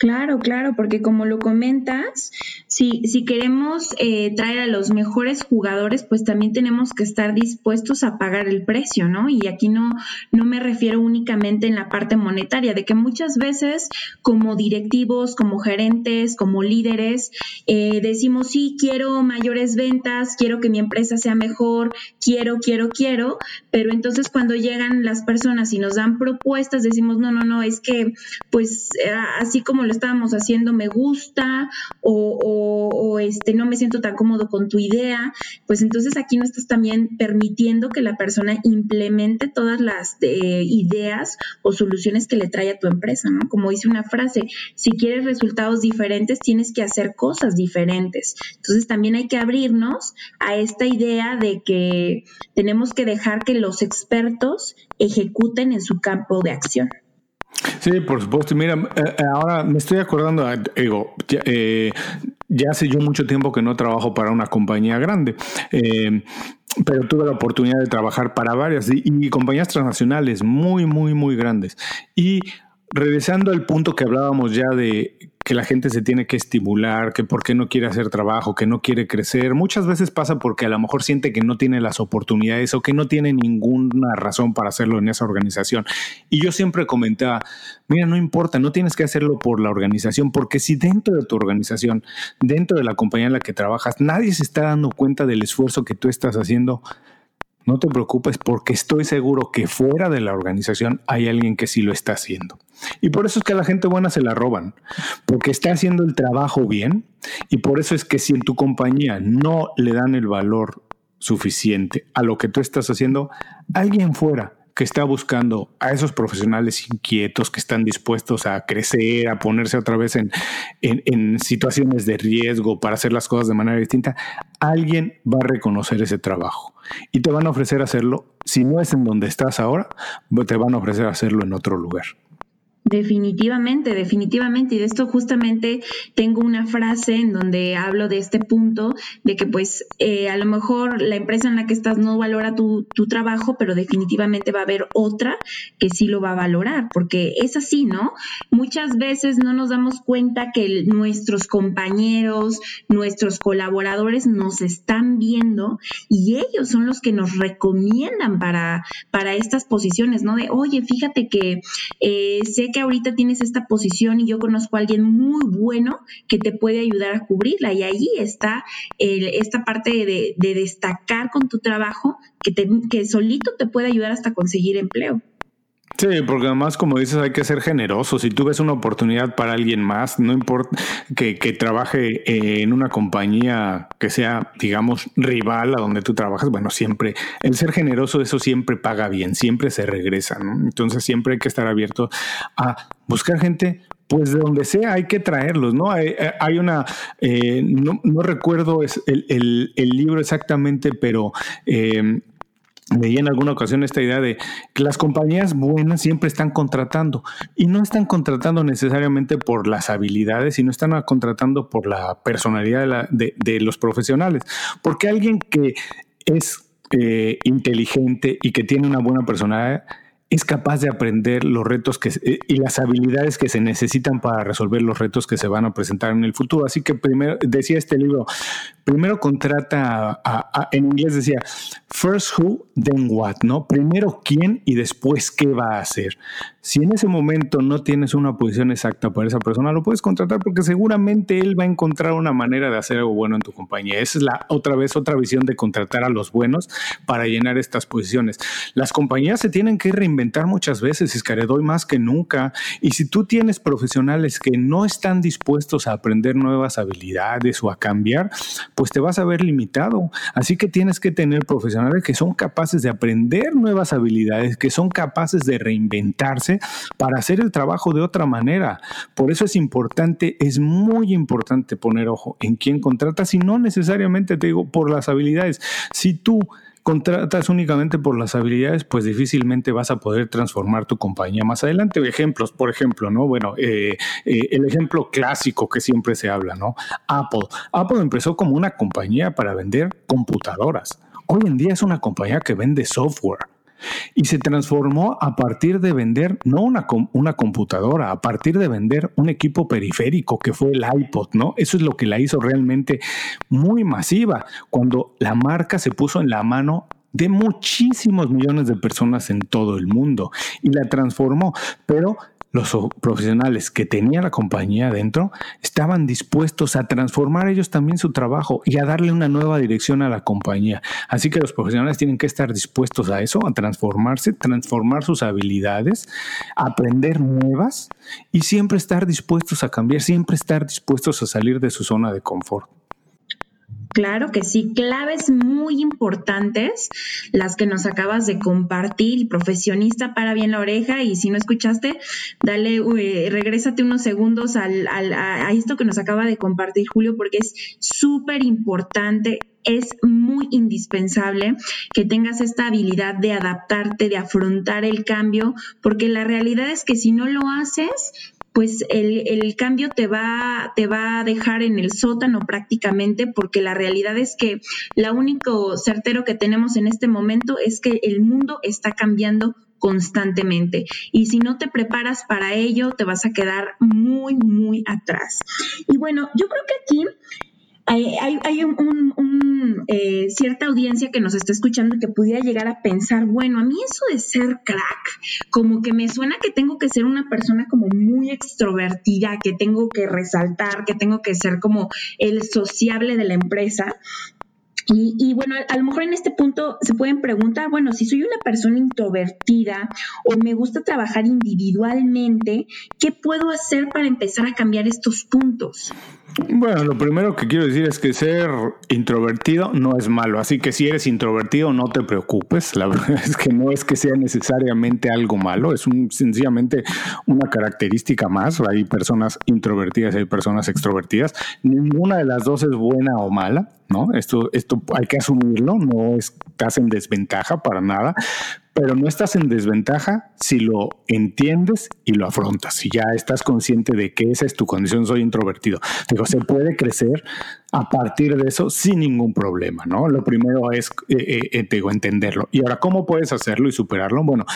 Claro, claro, porque como lo comentas, si, si queremos eh, traer a los mejores jugadores, pues también tenemos que estar dispuestos a pagar el precio, ¿no? Y aquí no, no me refiero únicamente en la parte monetaria, de que muchas veces como directivos, como gerentes, como líderes, eh, decimos, sí, quiero mayores ventas, quiero que mi empresa sea mejor, quiero, quiero, quiero, pero entonces cuando llegan las personas y nos dan propuestas, decimos, no, no, no, es que pues eh, así como estábamos haciendo me gusta o, este, no me siento tan cómodo con tu idea, pues entonces aquí no estás también permitiendo que la persona implemente todas las eh, ideas o soluciones que le trae a tu empresa, ¿no? Como dice una frase, si quieres resultados diferentes, tienes que hacer cosas diferentes. Entonces también hay que abrirnos a esta idea de que tenemos que dejar que los expertos ejecuten en su campo de acción. Sí, por supuesto. Mira, eh, eh, ahora me estoy acordando, ah, digo, eh, ya, hace yo mucho tiempo que no trabajo para una compañía grande. pero tuve la oportunidad de trabajar para varias y, compañías transnacionales muy, muy, muy grandes. Y regresando al punto que hablábamos ya de que la gente se tiene que estimular, que por qué no quiere hacer trabajo, que no quiere crecer. Muchas veces pasa porque a lo mejor siente que no tiene las oportunidades o que no tiene ninguna razón para hacerlo en esa organización. Y yo siempre comentaba, mira, no importa, no tienes que hacerlo por la organización, porque si dentro de tu organización, dentro de la compañía en la que trabajas, nadie se está dando cuenta del esfuerzo que tú estás haciendo, no te preocupes porque estoy seguro que fuera de la organización hay alguien que sí lo está haciendo. Y por eso es que a la gente buena se la roban, porque está haciendo el trabajo bien y por eso es que si en tu compañía no le dan el valor suficiente a lo que tú estás haciendo, alguien fuera que está buscando a esos profesionales inquietos que están dispuestos a crecer, a ponerse otra vez en, en, situaciones de riesgo para hacer las cosas de manera distinta, alguien va a reconocer ese trabajo y te van a ofrecer hacerlo, si no es en donde estás ahora, te van a ofrecer hacerlo en otro lugar. Definitivamente, definitivamente. Y de esto justamente tengo una frase en donde hablo de este punto, de que pues eh, a lo mejor la empresa en la que estás no valora tu, tu, trabajo, pero definitivamente va a haber otra que sí lo va a valorar, porque es así, ¿no? Muchas veces no nos damos cuenta que nuestros compañeros, nuestros colaboradores nos están viendo y ellos son los que nos recomiendan para, para estas posiciones, ¿no? De, oye, fíjate que eh, sé que ahorita tienes esta posición y yo conozco a alguien muy bueno que te puede ayudar a cubrirla. Y ahí está esta parte de, destacar con tu trabajo que, que solito te puede ayudar hasta conseguir empleo. Sí, porque además, como dices, hay que ser generoso. Si tú ves una oportunidad para alguien más, no importa que, trabaje en una compañía que sea, digamos, rival a donde tú trabajas, bueno, siempre el ser generoso, eso siempre paga bien, siempre se regresa, ¿no? Entonces siempre hay que estar abierto a buscar gente pues de donde sea hay que traerlos, ¿no? Hay, una, eh, no, recuerdo el, el, el, libro exactamente, pero eh, Leí en alguna ocasión esta idea de que las compañías buenas siempre están contratando y no están contratando necesariamente por las habilidades, sino están contratando por la personalidad de, los profesionales. Porque alguien que es eh, inteligente y que tiene una buena personalidad es capaz de aprender los retos que, eh, y las habilidades que se necesitan para resolver los retos que se van a presentar en el futuro. Así que primero, decía este libro, primero contrata, en inglés decía, first who, then what, ¿no? Primero quién y después qué va a hacer. Si en ese momento no tienes una posición exacta para esa persona, lo puedes contratar porque seguramente él va a encontrar una manera de hacer algo bueno en tu compañía. Esa es la otra vez otra visión de contratar a los buenos para llenar estas posiciones. Las compañías se tienen que reinventar muchas veces, Iscaré, doy más que nunca. Y si tú tienes profesionales que no están dispuestos a aprender nuevas habilidades o a cambiar, pues te vas a ver limitado. Así que tienes que tener profesionales que son capaces de aprender nuevas habilidades, que son capaces de reinventarse para hacer el trabajo de otra manera. Por eso es importante, es muy importante poner ojo en quién contratas y no necesariamente te digo por las habilidades. Si tú contratas únicamente por las habilidades, pues difícilmente vas a poder transformar tu compañía más adelante. Ejemplos, por ejemplo, ¿no? Bueno, eh, eh, el ejemplo clásico que siempre se habla, ¿no? Apple. Apple empezó como una compañía para vender computadoras. Hoy en día es una compañía que vende software. Y se transformó a partir de vender, no una, una computadora, a partir de vender un equipo periférico que fue el iPod, ¿no? Eso es lo que la hizo realmente muy masiva, cuando la marca se puso en la mano de muchísimos millones de personas en todo el mundo y la transformó, pero los profesionales que tenía la compañía dentro estaban dispuestos a transformar ellos también su trabajo y a darle una nueva dirección a la compañía. Así que los profesionales tienen que estar dispuestos a eso, a transformarse, transformar sus habilidades, aprender nuevas y siempre estar dispuestos a cambiar, siempre estar dispuestos a salir de su zona de confort. Claro que sí, claves muy importantes las que nos acabas de compartir profesionista para bien la oreja y si no escuchaste, dale, eh, regrésate unos segundos al, a esto que nos acaba de compartir Julio porque es súper importante es muy indispensable que tengas esta habilidad de adaptarte, de afrontar el cambio, porque la realidad es que si no lo haces, pues el, cambio te va, te va a dejar en el sótano prácticamente, porque la realidad es que lo único certero que tenemos en este momento es que el mundo está cambiando constantemente. Y si no te preparas para ello, te vas a quedar muy, muy atrás. Y bueno, yo creo que aquí hay, un, eh, cierta audiencia que nos está escuchando que pudiera llegar a pensar, bueno, a mí eso de ser crack, como que me suena que tengo que ser una persona como muy extrovertida, que tengo que resaltar, que tengo que ser como el sociable de la empresa. Y, bueno, a, lo mejor en este punto se pueden preguntar, bueno, si soy una persona introvertida o me gusta trabajar individualmente, ¿qué puedo hacer para empezar a cambiar estos puntos? Bueno, lo primero que quiero decir es que ser introvertido no es malo, así que si eres introvertido no te preocupes, la verdad es que no es que sea necesariamente algo malo, es un, sencillamente una característica más, hay personas introvertidas y hay personas extrovertidas, ninguna de las dos es buena o mala, ¿no? Esto, esto hay que asumirlo, no estás en desventaja para nada, pero no estás en desventaja si lo entiendes y lo afrontas, si ya estás consciente de que esa es tu condición, soy introvertido. Digo, se puede crecer a partir de eso sin ningún problema, ¿no? Lo primero es, eh, eh, eh, digo, entenderlo. Y ahora, ¿cómo puedes hacerlo y superarlo? Bueno,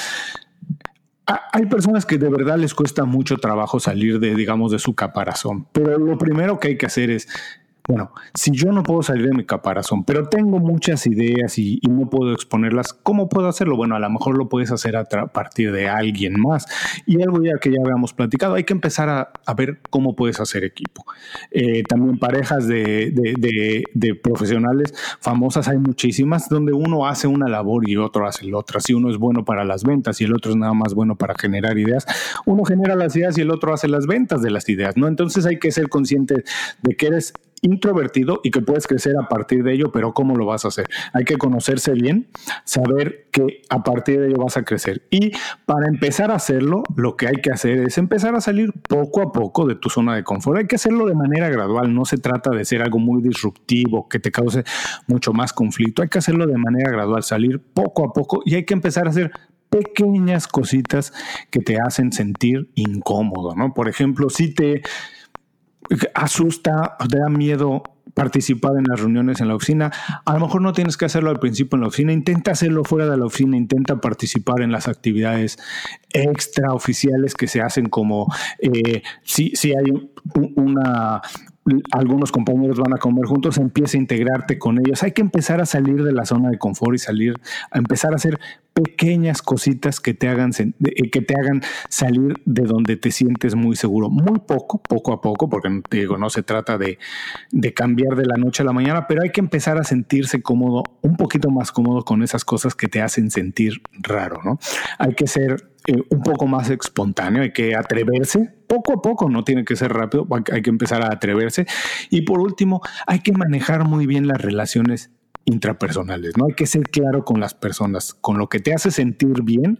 hay personas que de verdad les cuesta mucho trabajo salir de, digamos, de su caparazón, pero lo primero que hay que hacer es bueno, si yo no puedo salir de mi caparazón, pero tengo muchas ideas y, no puedo exponerlas, ¿cómo puedo hacerlo? Bueno, a lo mejor lo puedes hacer a, partir de alguien más. Y algo ya que ya habíamos platicado, hay que empezar a, ver cómo puedes hacer equipo. Eh, también parejas de, de, profesionales famosas hay muchísimas, donde uno hace una labor y otro hace la otra. Si uno es bueno para las ventas y el otro es nada más bueno para generar ideas, uno genera las ideas y el otro hace las ventas de las ideas, ¿no? Entonces hay que ser consciente de que eres introvertido y que puedes crecer a partir de ello, pero ¿cómo lo vas a hacer? Hay que conocerse bien, saber que a partir de ello vas a crecer. Y para empezar a hacerlo, lo que hay que hacer es empezar a salir poco a poco de tu zona de confort. Hay que hacerlo de manera gradual, no se trata de ser algo muy disruptivo que te cause mucho más conflicto. Hay que hacerlo de manera gradual, salir poco a poco y hay que empezar a hacer pequeñas cositas que te hacen sentir incómodo, ¿no? Por ejemplo, si te asusta, te da miedo participar en las reuniones en la oficina. A lo mejor no tienes que hacerlo al principio en la oficina, intenta hacerlo fuera de la oficina, intenta participar en las actividades extraoficiales que se hacen como eh, si, si hay una, algunos compañeros van a comer juntos, empieza a integrarte con ellos. Hay que empezar a salir de la zona de confort y salir, a empezar a hacer pequeñas cositas que te hagan, eh, que te hagan salir de donde te sientes muy seguro. Muy poco, poco a poco, porque digo, no se trata de, de cambiar de la noche a la mañana, pero hay que empezar a sentirse cómodo, un poquito más cómodo con esas cosas que te hacen sentir raro, ¿no? Hay que ser eh, un poco más espontáneo, hay que atreverse poco a poco, no tiene que ser rápido, hay que empezar a atreverse. Y por último, hay que manejar muy bien las relaciones intrapersonales, ¿no? Hay que ser claro con las personas, con lo que te hace sentir bien,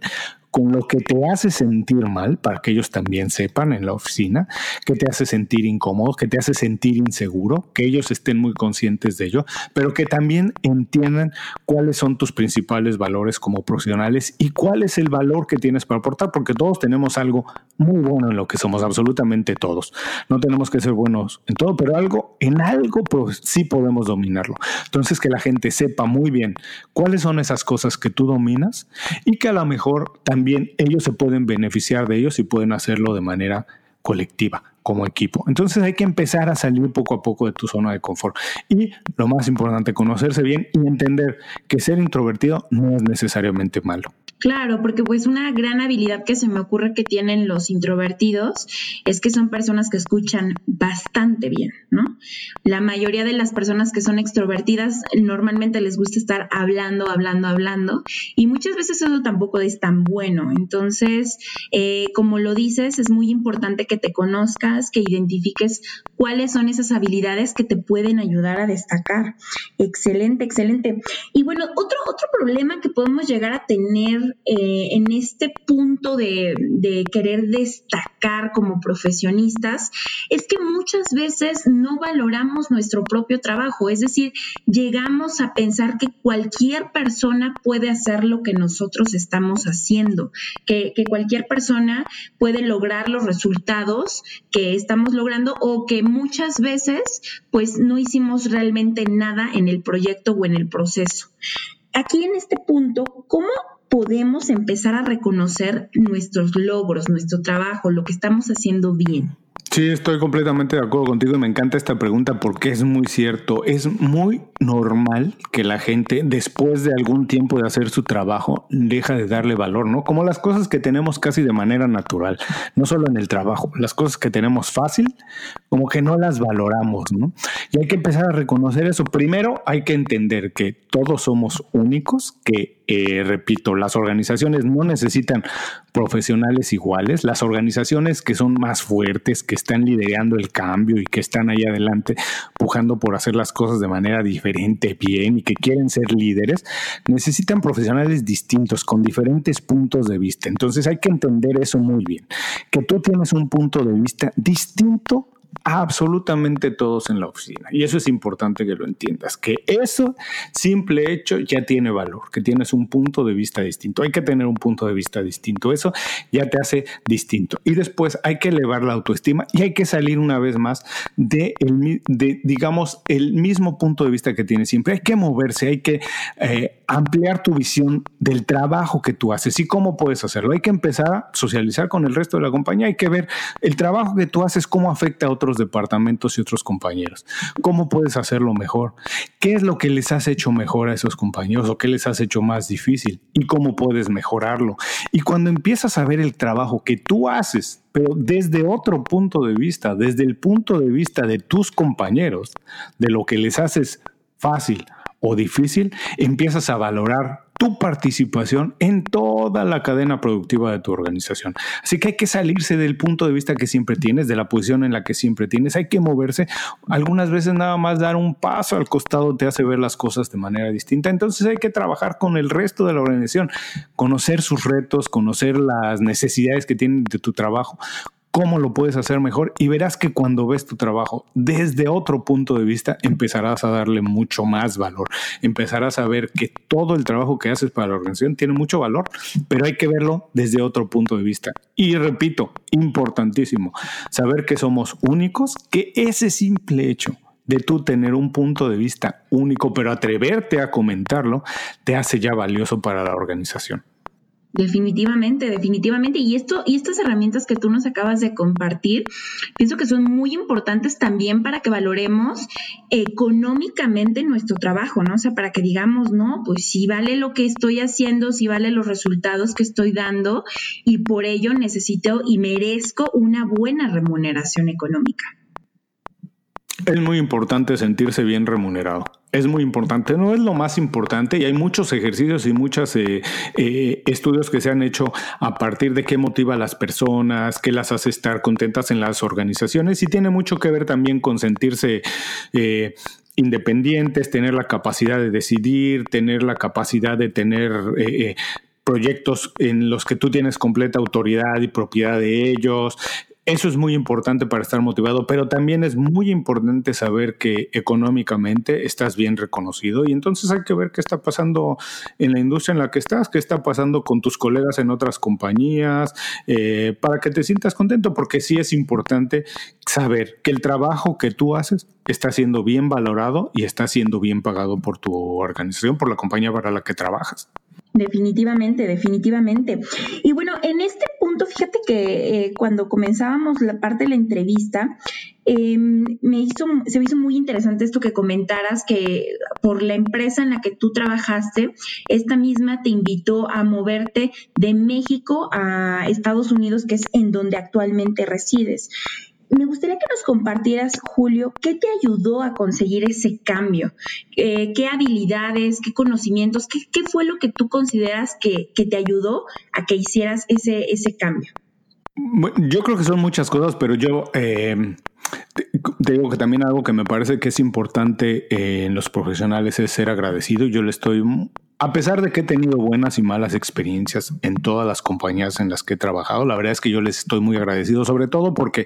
con lo que te hace sentir mal, para que ellos también sepan en la oficina, que te hace sentir incómodo, que te hace sentir inseguro, que ellos estén muy conscientes de ello, pero que también entiendan cuáles son tus principales valores como profesionales y cuál es el valor que tienes para aportar, porque todos tenemos algo muy bueno en lo que somos, absolutamente todos. No tenemos que ser buenos en todo, pero algo, en algo pues, sí podemos dominarlo. Entonces, que la gente sepa muy bien cuáles son esas cosas que tú dominas y que a lo mejor también ellos se pueden beneficiar de ellos y pueden hacerlo de manera colectiva, como equipo. Entonces hay que empezar a salir poco a poco de tu zona de confort. Y lo más importante, conocerse bien y entender que ser introvertido no es necesariamente malo. Claro, porque pues una gran habilidad que se me ocurre que tienen los introvertidos es que son personas que escuchan bastante bien, ¿no? La mayoría de las personas que son extrovertidas normalmente les gusta estar hablando, hablando, hablando y muchas veces eso tampoco es tan bueno. Entonces, eh, como lo dices, es muy importante que te conozcas, que identifiques cuáles son esas habilidades que te pueden ayudar a destacar. Excelente, excelente. Y bueno, otro, otro problema que podemos llegar a tener eh, en este punto de, querer destacar como profesionistas es que muchas veces no valoramos nuestro propio trabajo, es decir, llegamos a pensar que cualquier persona puede hacer lo que nosotros estamos haciendo, que, que cualquier persona puede lograr los resultados que estamos logrando o que muchas veces pues no hicimos realmente nada en el proyecto o en el proceso. Aquí en este punto, ¿cómo podemos empezar a reconocer nuestros logros, nuestro trabajo, lo que estamos haciendo bien? Sí, estoy completamente de acuerdo contigo y me encanta esta pregunta porque es muy cierto. Es muy normal que la gente, después de algún tiempo de hacer su trabajo, deja de darle valor, ¿no? Como las cosas que tenemos casi de manera natural, no solo en el trabajo, las cosas que tenemos fácil, como que no las valoramos, ¿no? Y hay que empezar a reconocer eso. Primero, hay que entender que todos somos únicos, que eh, repito, las organizaciones no necesitan profesionales iguales, las organizaciones que son más fuertes, que están liderando el cambio y que están ahí adelante, pujando por hacer las cosas de manera diferente, bien y que quieren ser líderes, necesitan profesionales distintos, con diferentes puntos de vista. Entonces hay que entender eso muy bien, que tú tienes un punto de vista distinto absolutamente todos en la oficina. Y eso es importante que lo entiendas, que eso simple hecho ya tiene valor, que tienes un punto de vista distinto. Hay que tener un punto de vista distinto. Eso ya te hace distinto. Y después hay que elevar la autoestima y hay que salir una vez más de, el, de digamos, el mismo punto de vista que tienes siempre. Hay que moverse, hay que eh, ampliar tu visión del trabajo que tú haces y cómo puedes hacerlo. Hay que empezar a socializar con el resto de la compañía. Hay que ver el trabajo que tú haces, cómo afecta a otros departamentos y otros compañeros. ¿Cómo puedes hacerlo mejor? ¿Qué es lo que les has hecho mejor a esos compañeros o qué les has hecho más difícil? ¿Y cómo puedes mejorarlo? Y cuando empiezas a ver el trabajo que tú haces, pero desde otro punto de vista, desde el punto de vista de tus compañeros, de lo que les haces fácil o difícil, empiezas a valorar tu participación en toda la cadena productiva de tu organización. Así que hay que salirse del punto de vista que siempre tienes, de la posición en la que siempre tienes, hay que moverse. Algunas veces nada más dar un paso al costado te hace ver las cosas de manera distinta. Entonces hay que trabajar con el resto de la organización, conocer sus retos, conocer las necesidades que tienen de tu trabajo, cómo lo puedes hacer mejor y verás que cuando ves tu trabajo desde otro punto de vista empezarás a darle mucho más valor. Empezarás a ver que todo el trabajo que haces para la organización tiene mucho valor, pero hay que verlo desde otro punto de vista. Y repito, importantísimo, saber que somos únicos, que ese simple hecho de tú tener un punto de vista único, pero atreverte a comentarlo, te hace ya valioso para la organización. Definitivamente, definitivamente. Y esto, y estas herramientas que tú nos acabas de compartir, pienso que son muy importantes también para que valoremos económicamente nuestro trabajo, ¿no? O sea, para que digamos, no, pues si vale lo que estoy haciendo, si vale los resultados que estoy dando, y por ello necesito y merezco una buena remuneración económica. Es muy importante sentirse bien remunerado es muy importante. No es lo más importante y hay muchos ejercicios y muchos eh, eh, estudios que se han hecho a partir de qué motiva a las personas, qué las hace estar contentas en las organizaciones y tiene mucho que ver también con sentirse eh, independientes, tener la capacidad de decidir, tener la capacidad de tener proyectos en los que tú tienes completa autoridad y propiedad de ellos, eso es muy importante para estar motivado, pero también es muy importante saber que económicamente estás bien reconocido y entonces hay que ver qué está pasando en la industria en la que estás, qué está pasando con tus colegas en otras compañías, eh, para que te sientas contento, porque sí es importante saber que el trabajo que tú haces está siendo bien valorado y está siendo bien pagado por tu organización, por la compañía para la que trabajas. Definitivamente, definitivamente. Y bueno, en este punto, fíjate que eh, cuando comenzábamos la parte de la entrevista, em, me hizo, se me hizo muy interesante esto que comentaras, que por la empresa en la que tú trabajaste, esta misma te invitó a moverte de México a Estados Unidos, que es en donde actualmente resides me gustaría que nos compartieras, Julio, qué te ayudó a conseguir ese cambio, eh, qué habilidades, qué conocimientos, qué, fue lo que tú consideras que, te ayudó a que hicieras ese, ese cambio. Yo creo que son muchas cosas, pero yo eh, te digo que también algo que me parece que es importante eh, en los profesionales es ser agradecido. Yo le estoy a pesar de que he tenido buenas y malas experiencias en todas las compañías en las que he trabajado, la verdad es que yo les estoy muy agradecido, sobre todo porque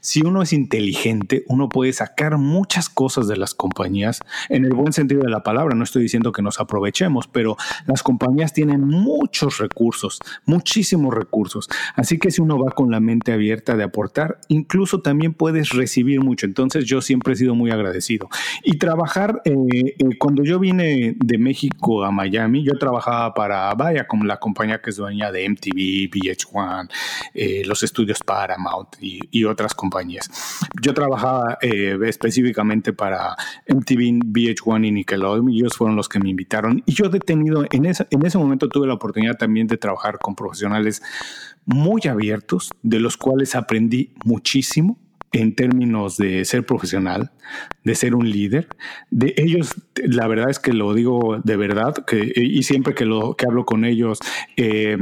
si uno es inteligente, uno puede sacar muchas cosas de las compañías en el buen sentido de la palabra. No estoy diciendo que nos aprovechemos, pero las compañías tienen muchos recursos, muchísimos recursos. Así que si uno va con la mente abierta de aportar, incluso también puedes recibir mucho. Entonces yo siempre he sido muy agradecido. Y trabajar, eh, eh, cuando yo vine de México a Miami, Miami. Yo trabajaba para Vaya, como la compañía que es dueña de MTV, VH1, eh, los estudios Paramount y, otras compañías. Yo trabajaba eh, específicamente para MTV, VH1 y Nickelodeon. Ellos fueron los que me invitaron. Y yo detenido, en ese, en ese momento tuve la oportunidad también de trabajar con profesionales muy abiertos, de los cuales aprendí muchísimo en términos de ser profesional, de ser un líder. De ellos, la verdad es que lo digo de verdad, que, y siempre que, lo, que hablo con ellos, eh,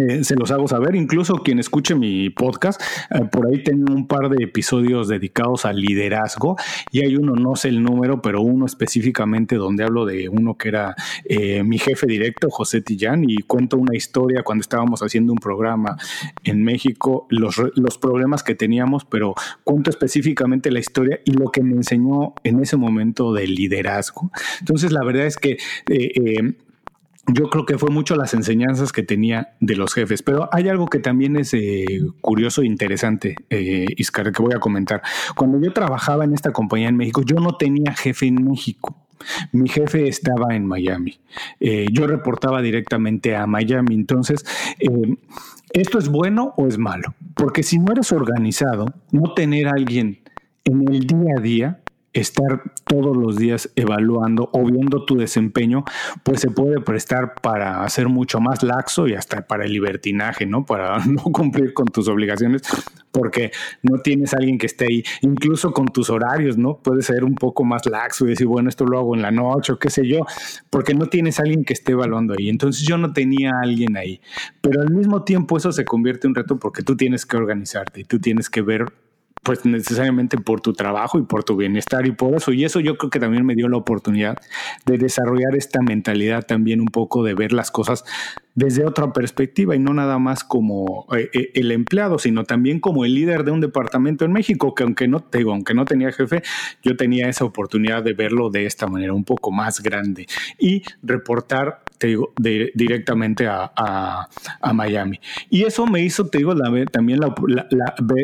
eh, se los hago saber, incluso quien escuche mi podcast, eh, por ahí tengo un par de episodios dedicados al liderazgo y hay uno, no sé el número, pero uno específicamente donde hablo de uno que era eh, mi jefe directo, José Tillán, y cuento una historia cuando estábamos haciendo un programa en México, los, los problemas que teníamos, pero cuento específicamente la historia y lo que me enseñó en ese momento de liderazgo. Entonces, la verdad es que yo creo que fue mucho las enseñanzas que tenía de los jefes, pero hay algo que también es eh, curioso e interesante, eh, Iscar, que voy a comentar. Cuando yo trabajaba en esta compañía en México, yo no tenía jefe en México. Mi jefe estaba en Miami. Eh, yo reportaba directamente a Miami. Entonces, ¿esto es bueno o es malo? Porque si no eres organizado, no tener a alguien en el día a día estar todos los días evaluando o viendo tu desempeño, pues se puede prestar para hacer mucho más laxo y hasta para el libertinaje, ¿no? Para no cumplir con tus obligaciones, porque no tienes alguien que esté ahí, incluso con tus horarios, ¿no? Puede ser un poco más laxo y decir, bueno, esto lo hago en la noche o qué sé yo, porque no tienes alguien que esté evaluando ahí. Entonces yo no tenía alguien ahí, pero al mismo tiempo eso se convierte en un reto porque tú tienes que organizarte y tú tienes que ver pues necesariamente por tu trabajo y por tu bienestar y por eso. Y eso yo creo que también me dio la oportunidad de desarrollar esta mentalidad también un poco de ver las cosas desde otra perspectiva y no nada más como eh, eh, el empleado, sino también como el líder de un departamento en México, que aunque no, te aunque no tenía jefe, yo tenía esa oportunidad de verlo de esta manera, un poco más grande y reportar te digo, directamente a, a, Miami. Y eso me hizo, te digo, también la,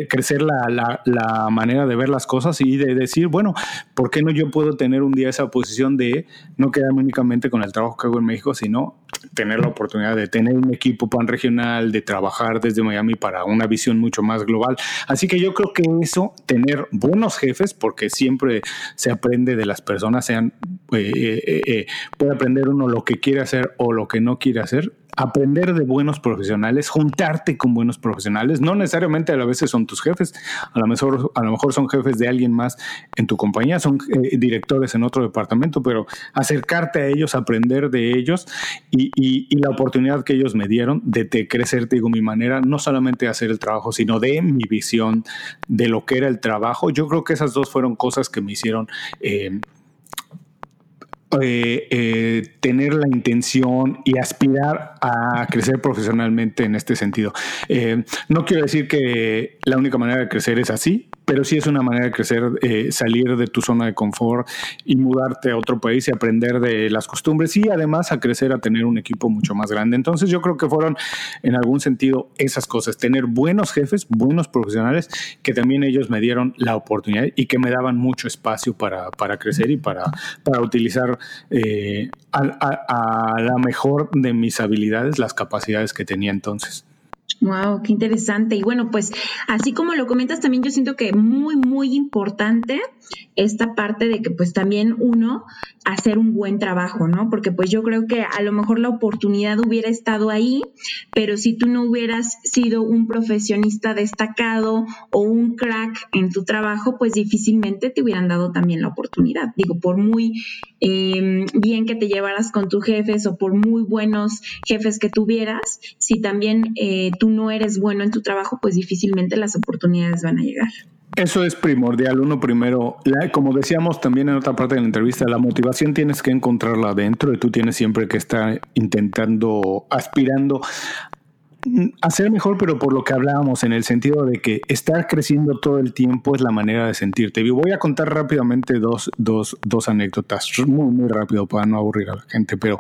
crecer la, manera de ver las cosas y de decir, bueno, ¿por qué no yo puedo tener un día esa posición de no quedarme únicamente con el trabajo que hago en México, sino tener la oportunidad de tener un equipo pan regional, de trabajar desde Miami para una visión mucho más global. Así que yo creo que eso, tener buenos jefes, porque siempre se aprende de las personas, sean, eh, eh, eh, puede aprender uno lo que quiere hacer o lo que no quiere hacer, aprender de buenos profesionales, juntarte con buenos profesionales, no necesariamente a veces son tus jefes, a lo mejor, a lo mejor son jefes de alguien más en tu compañía, son eh, directores en otro departamento, pero acercarte a ellos, aprender de ellos y, la oportunidad que ellos me dieron de, crecer, digo, mi manera, no solamente de hacer el trabajo, sino de mi visión de lo que era el trabajo. Yo creo que esas dos fueron cosas que me hicieron... Eh, eh, tener la intención y aspirar a, crecer profesionalmente en este sentido. Eh, no quiero decir que la única manera de crecer es así, pero sí es una manera de crecer, eh, salir de tu zona de confort y mudarte a otro país y aprender de las costumbres y además a crecer, a tener un equipo mucho más grande. Entonces yo creo que fueron en algún sentido esas cosas, tener buenos jefes, buenos profesionales, que también ellos me dieron la oportunidad y que me daban mucho espacio para, para crecer y para, para utilizar eh, a la mejor de mis habilidades, las capacidades que tenía entonces. Wow, qué interesante. Y bueno, pues así como lo comentas, también yo siento que muy, muy importante esta parte de que pues también uno hacer un buen trabajo, ¿no? Porque pues yo creo que a lo mejor la oportunidad hubiera estado ahí, pero si tú no hubieras sido un profesionista destacado o un crack en tu trabajo, pues difícilmente te hubieran dado también la oportunidad. Digo, por muy em, bien que te llevaras con tus jefes o por muy buenos jefes que tuvieras, si también eh, tú no eres bueno en tu trabajo, pues difícilmente las oportunidades van a llegar. Eso es primordial. Uno primero, como decíamos también en otra parte de la entrevista, la motivación tienes que encontrarla adentro y tú tienes siempre que estar intentando, aspirando a ser mejor, pero por lo que hablábamos, en el sentido de que estar creciendo todo el tiempo es la manera de sentirte. Y voy a contar rápidamente dos, dos, dos anécdotas, muy, muy rápido para no aburrir a la gente, pero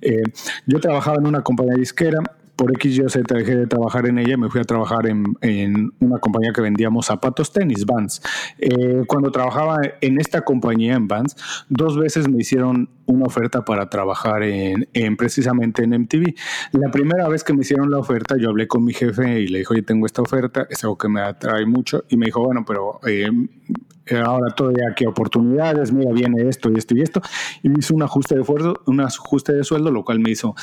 eh, yo trabajaba en una compañía disquera por X, Y, Z dejé de trabajar en ella y me fui a trabajar en, una compañía que vendíamos zapatos tenis, Vans. Eh, cuando trabajaba en esta compañía, en Vans, dos veces me hicieron una oferta para trabajar en, en, precisamente en MTV. La primera vez que me hicieron la oferta, yo hablé con mi jefe y le dije, oye, tengo esta oferta, es algo que me atrae mucho. Y me dijo, bueno, pero eh, ahora todavía aquí oportunidades, mira, viene esto y esto y esto. Y me hizo un ajuste de esfuerzo, un ajuste de sueldo, lo cual me hizo,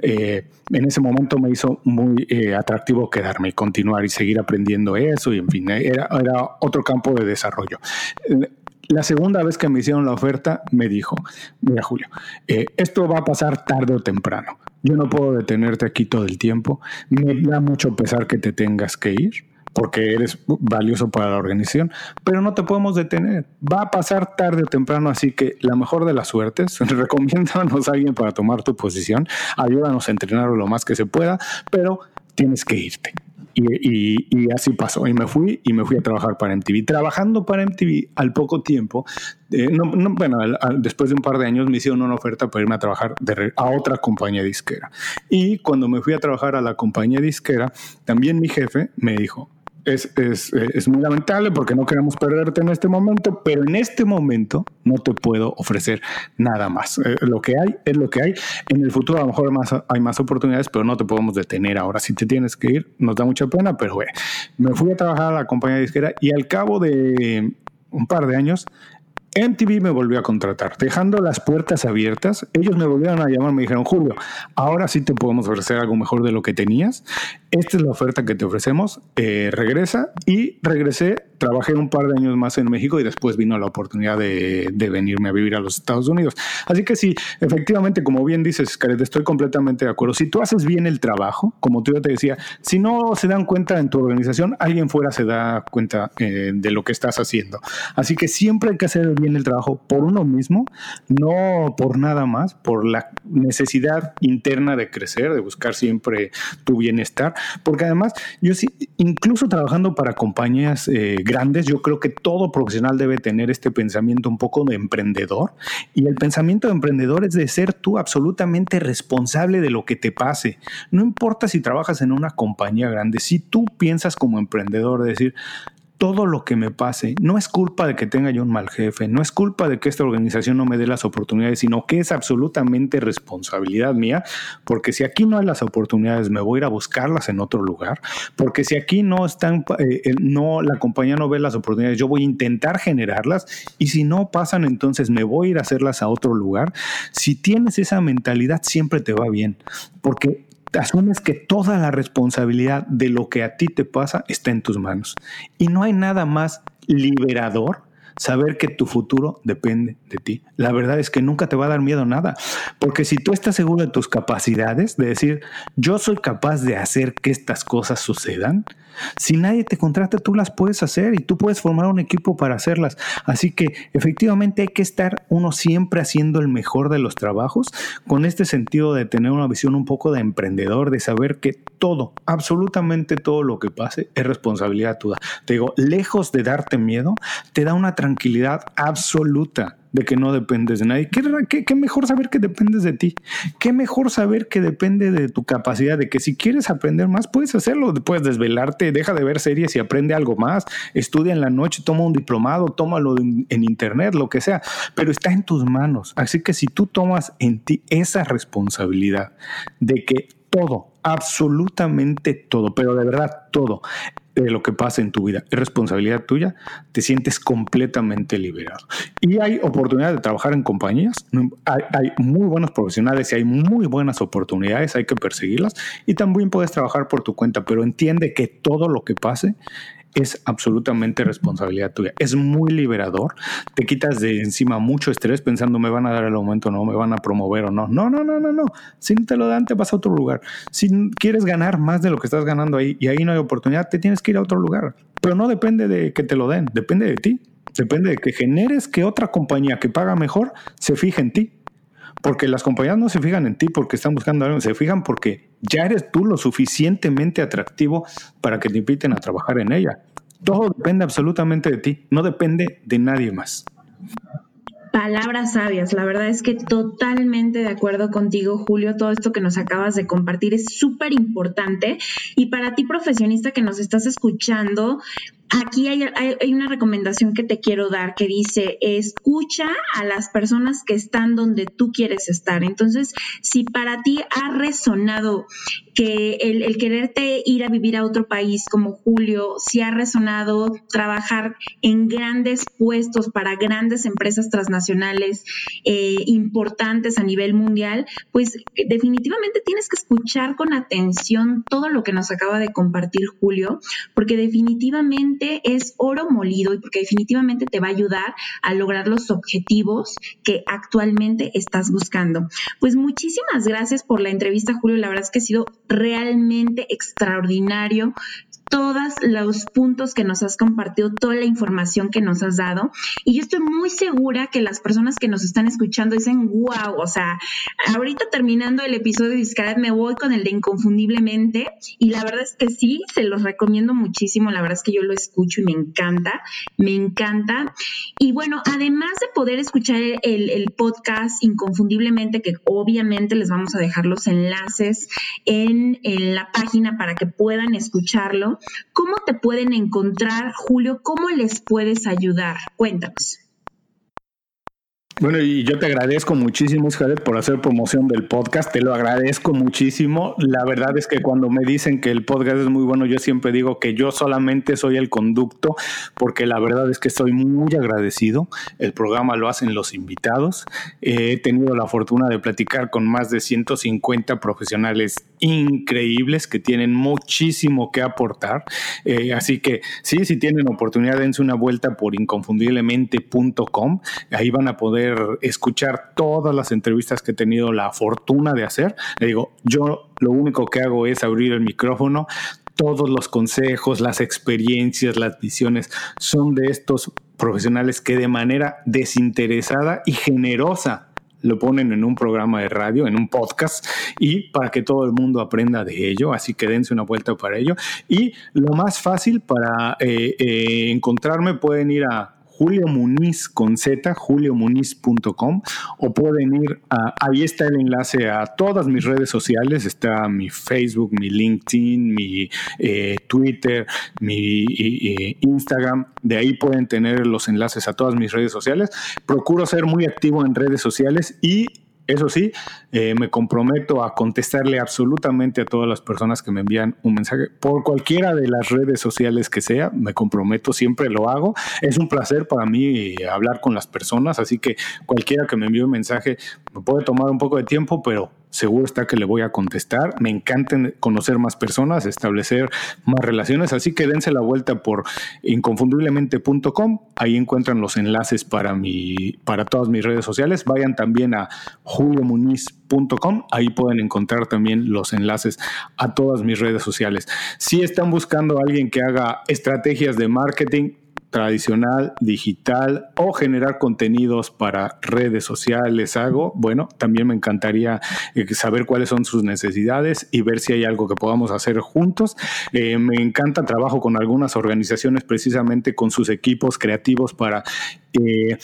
eh, en ese momento me hizo muy eh, atractivo quedarme y continuar y seguir aprendiendo eso. Y en fin, era otro campo de desarrollo. La segunda vez que me hicieron la oferta, me dijo, mira Julio, eh, esto va a pasar tarde o temprano. Yo no puedo detenerte aquí todo el tiempo. Me da mucho pesar que te tengas que ir porque eres valioso para la organización, pero no te podemos detener. Va a pasar tarde o temprano, así que la mejor de las suertes, recomiéndanos a alguien para tomar tu posición, ayúdanos a entrenar lo más que se pueda, pero tienes que irte. Y, así pasó. Y me fui y me fui a trabajar para MTV. Trabajando para MTV al poco tiempo, eh, bueno, después de un par de años me hicieron una oferta para irme a trabajar a otra compañía disquera. Y cuando me fui a trabajar a la compañía disquera, también mi jefe me dijo, es, es, es, muy lamentable porque no queremos perderte en este momento, pero en este momento no te puedo ofrecer nada más. Eh, lo que hay es lo que hay. En el futuro a lo mejor más, hay más oportunidades, pero no te podemos detener ahora. Si te tienes que ir, nos da mucha pena, pero me fui a trabajar a la compañía disquera y al cabo de un par de años MTV me volvió a contratar, dejando las puertas abiertas. Ellos me volvieron a llamar, me dijeron, Julio, ahora sí te podemos ofrecer algo mejor de lo que tenías. Esta es la oferta que te ofrecemos. Eh, regresa y regresé trabajé un par de años más en México y después vino la oportunidad de, venirme a vivir a los Estados Unidos. Así que sí, efectivamente, como bien dices, Caret, estoy completamente de acuerdo. Si tú haces bien el trabajo, como tú ya te decía, si no se dan cuenta en tu organización, alguien fuera se da cuenta eh, de lo que estás haciendo. Así que siempre hay que hacer bien el trabajo por uno mismo, no por nada más, por la necesidad interna de crecer, de buscar siempre tu bienestar, porque además yo sí, incluso trabajando para compañías eh, grandes, yo creo que todo profesional debe tener este pensamiento un poco de emprendedor. Y el pensamiento de emprendedor es de ser tú absolutamente responsable de lo que te pase. No importa si trabajas en una compañía grande, si tú piensas como emprendedor, de decir, todo lo que me pase no es culpa de que tenga yo un mal jefe, no es culpa de que esta organización no me dé las oportunidades, sino que es absolutamente responsabilidad mía, porque si aquí no hay las oportunidades, me voy a ir a buscarlas en otro lugar, porque si aquí no están, eh, no, la compañía no ve las oportunidades, yo voy a intentar generarlas y si no pasan, entonces me voy a ir a hacerlas a otro lugar. Si tienes esa mentalidad, siempre te va bien, porque asumes que toda la responsabilidad de lo que a ti te pasa está en tus manos. Y no hay nada más liberador saber que tu futuro depende de ti. La verdad es que nunca te va a dar miedo nada, porque si tú estás seguro de tus capacidades, de decir, yo soy capaz de hacer que estas cosas sucedan, si nadie te contrata, tú las puedes hacer y tú puedes formar un equipo para hacerlas. Así que efectivamente hay que estar uno siempre haciendo el mejor de los trabajos con este sentido de tener una visión un poco de emprendedor, de saber que todo, absolutamente todo lo que pase es responsabilidad tuya. Te digo, lejos de darte miedo, te da una tranquilidad absoluta de que no dependes de nadie. ¿Qué, ¿Qué, mejor saber que dependes de ti? ¿Qué mejor saber que depende de tu capacidad? De que si quieres aprender más, puedes hacerlo. Puedes desvelarte, deja de ver series y aprende algo más. Estudia en la noche, toma un diplomado, tómalo en, en internet, lo que sea. Pero está en tus manos. Así que si tú tomas en ti esa responsabilidad de que todo, absolutamente todo, pero de verdad todo, de lo que pasa en tu vida. Es responsabilidad tuya, te sientes completamente liberado. Y hay oportunidades de trabajar en compañías, hay, hay, muy buenos profesionales y hay muy buenas oportunidades, hay que perseguirlas. Y también puedes trabajar por tu cuenta, pero entiende que todo lo que pase es absolutamente responsabilidad tuya. Es muy liberador. Te quitas de encima mucho estrés pensando me van a dar el aumento o no, me van a promover o no. No, no, no, no, no. Si no te lo dan, te vas a otro lugar. Si quieres ganar más de lo que estás ganando ahí y ahí no hay oportunidad, te tienes que ir a otro lugar. Pero no depende de que te lo den, depende de ti. Depende de que generes que otra compañía que paga mejor se fije en ti. Porque las compañías no se fijan en ti porque están buscando algo, se fijan porque ya eres tú lo suficientemente atractivo para que te inviten a trabajar en ella. Todo depende absolutamente de ti, no depende de nadie más. Palabras sabias, la verdad es que totalmente de acuerdo contigo, Julio. Todo esto que nos acabas de compartir es súper importante. Y para ti, profesionista que nos estás escuchando, aquí hay, una recomendación que te quiero dar que dice, escucha a las personas que están donde tú quieres estar. Entonces, si para ti ha resonado que el, el, quererte ir a vivir a otro país como Julio, si ha resonado trabajar en grandes puestos para grandes empresas transnacionales eh, importantes a nivel mundial, pues definitivamente tienes que escuchar con atención todo lo que nos acaba de compartir Julio, porque definitivamente es oro molido y porque definitivamente te va a ayudar a lograr los objetivos que actualmente estás buscando. Pues muchísimas gracias por la entrevista, Julio. La verdad es que ha sido realmente extraordinario todos los puntos que nos has compartido, toda la información que nos has dado. Y yo estoy muy segura que las personas que nos están escuchando dicen, wow, o sea, ahorita terminando el episodio de Discaret me voy con el de Inconfundiblemente. Y la verdad es que sí, se los recomiendo muchísimo. La verdad es que yo lo escucho y me encanta, me encanta. Y bueno, además de poder escuchar el, podcast Inconfundiblemente, que obviamente les vamos a dejar los enlaces en, en la página para que puedan escucharlo. ¿Cómo te pueden encontrar, Julio? ¿Cómo les puedes ayudar? Cuéntanos. Bueno, y yo te agradezco muchísimo, Jared, por hacer promoción del podcast. Te lo agradezco muchísimo. La verdad es que cuando me dicen que el podcast es muy bueno, yo siempre digo que yo solamente soy el conducto, porque la verdad es que estoy muy agradecido. El programa lo hacen los invitados. he tenido la fortuna de platicar con más de 150 profesionales increíbles que tienen muchísimo que aportar. Eh, así que sí, si tienen oportunidad, dense una vuelta por inconfundiblemente.com. Ahí van a poder escuchar todas las entrevistas que he tenido la fortuna de hacer. Le digo, yo lo único que hago es abrir el micrófono. Todos los consejos, las experiencias, las visiones son de estos profesionales que de manera desinteresada y generosa lo ponen en un programa de radio, en un podcast, y para que todo el mundo aprenda de ello, así que dense una vuelta para ello. Y lo más fácil para eh, eh, encontrarme pueden ir a Julio Muniz con Z, juliomuniz.com, o pueden ir a, ahí está el enlace a todas mis redes sociales, está mi Facebook, mi LinkedIn, mi eh, Twitter, mi Instagram, de ahí pueden tener los enlaces a todas mis redes sociales. Procuro ser muy activo en redes sociales y eso sí, eh, me comprometo a contestarle absolutamente a todas las personas que me envían un mensaje por cualquiera de las redes sociales que sea. Me comprometo, siempre lo hago. Es un placer para mí eh, hablar con las personas, así que cualquiera que me envíe un mensaje me puede tomar un poco de tiempo, pero seguro está que le voy a contestar. Me encanta conocer más personas, establecer más relaciones, así que dense la vuelta por inconfundiblemente.com. Ahí encuentran los enlaces para, mi, para todas mis redes sociales. Vayan también a juliomuniz.com. Ahí pueden encontrar también los enlaces a todas mis redes sociales. Si están buscando a alguien que haga estrategias de marketing, tradicional, digital o generar contenidos para redes sociales hago, bueno, también me encantaría eh, saber cuáles son sus necesidades y ver si hay algo que podamos hacer juntos. Eh, me encanta, trabajo con algunas organizaciones precisamente con sus equipos creativos para eh,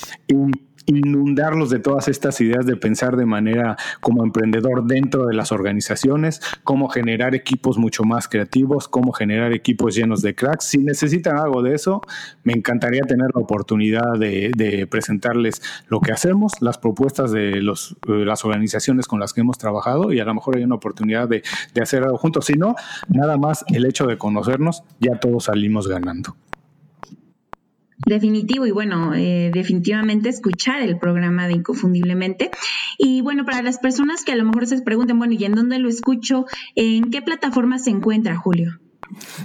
inundarlos de todas estas ideas de pensar de manera como emprendedor dentro de las organizaciones, cómo generar equipos mucho más creativos, cómo generar equipos llenos de cracks. Si necesitan algo de eso, me encantaría tener la oportunidad de, presentarles lo que hacemos, las propuestas de los, las organizaciones con las que hemos trabajado y a lo mejor hay una oportunidad de, de hacer algo juntos. Si no, nada más el hecho de conocernos, ya todos salimos ganando. Definitivo y bueno, eh, definitivamente escuchar el programa de Inconfundiblemente. Y bueno, para las personas que a lo mejor se pregunten, bueno, ¿y en dónde lo escucho? ¿En qué plataforma se encuentra, Julio?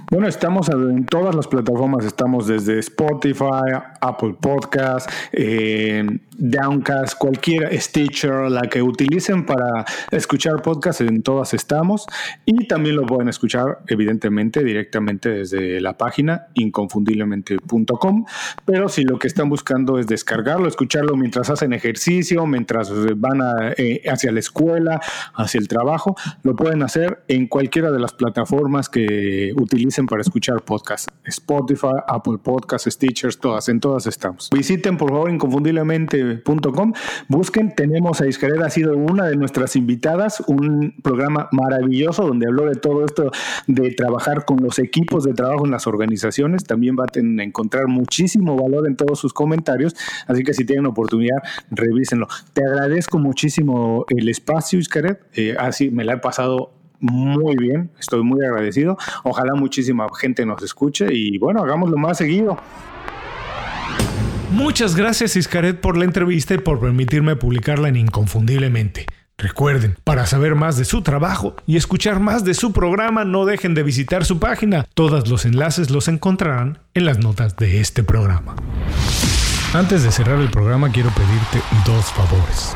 Bueno, estamos en todas las plataformas, estamos desde Spotify, Apple Podcast, eh, Downcast, cualquier Stitcher, la que utilicen para escuchar podcast, en todas estamos. Y también lo pueden escuchar, evidentemente, directamente desde la página inconfundiblemente.com. Pero si lo que están buscando es descargarlo, escucharlo mientras hacen ejercicio, mientras van eh, hacia la escuela, hacia el trabajo, lo pueden hacer en cualquiera de las plataformas que utilicen para escuchar podcast. Spotify, Apple Podcast, Stitchers, todas, en todas estamos. Visiten por favor inconfundiblemente.com, busquen, tenemos a Iscaret, ha sido una de nuestras invitadas, un programa maravilloso donde habló de todo esto de trabajar con los equipos de trabajo en las organizaciones, también va a encontrar muchísimo valor en todos sus comentarios, así que si tienen oportunidad, revísenlo. Te agradezco muchísimo el espacio, Iscaret, eh, así me la he pasado muy bien, estoy muy agradecido. Ojalá muchísima gente nos escuche y bueno, hagámoslo más seguido. Muchas gracias Iscaret por la entrevista y por permitirme publicarla en Inconfundiblemente. Recuerden, para saber más de su trabajo y escuchar más de su programa, no dejen de visitar su página. Todos los enlaces los encontrarán en las notas de este programa. Antes de cerrar el programa quiero pedirte dos favores.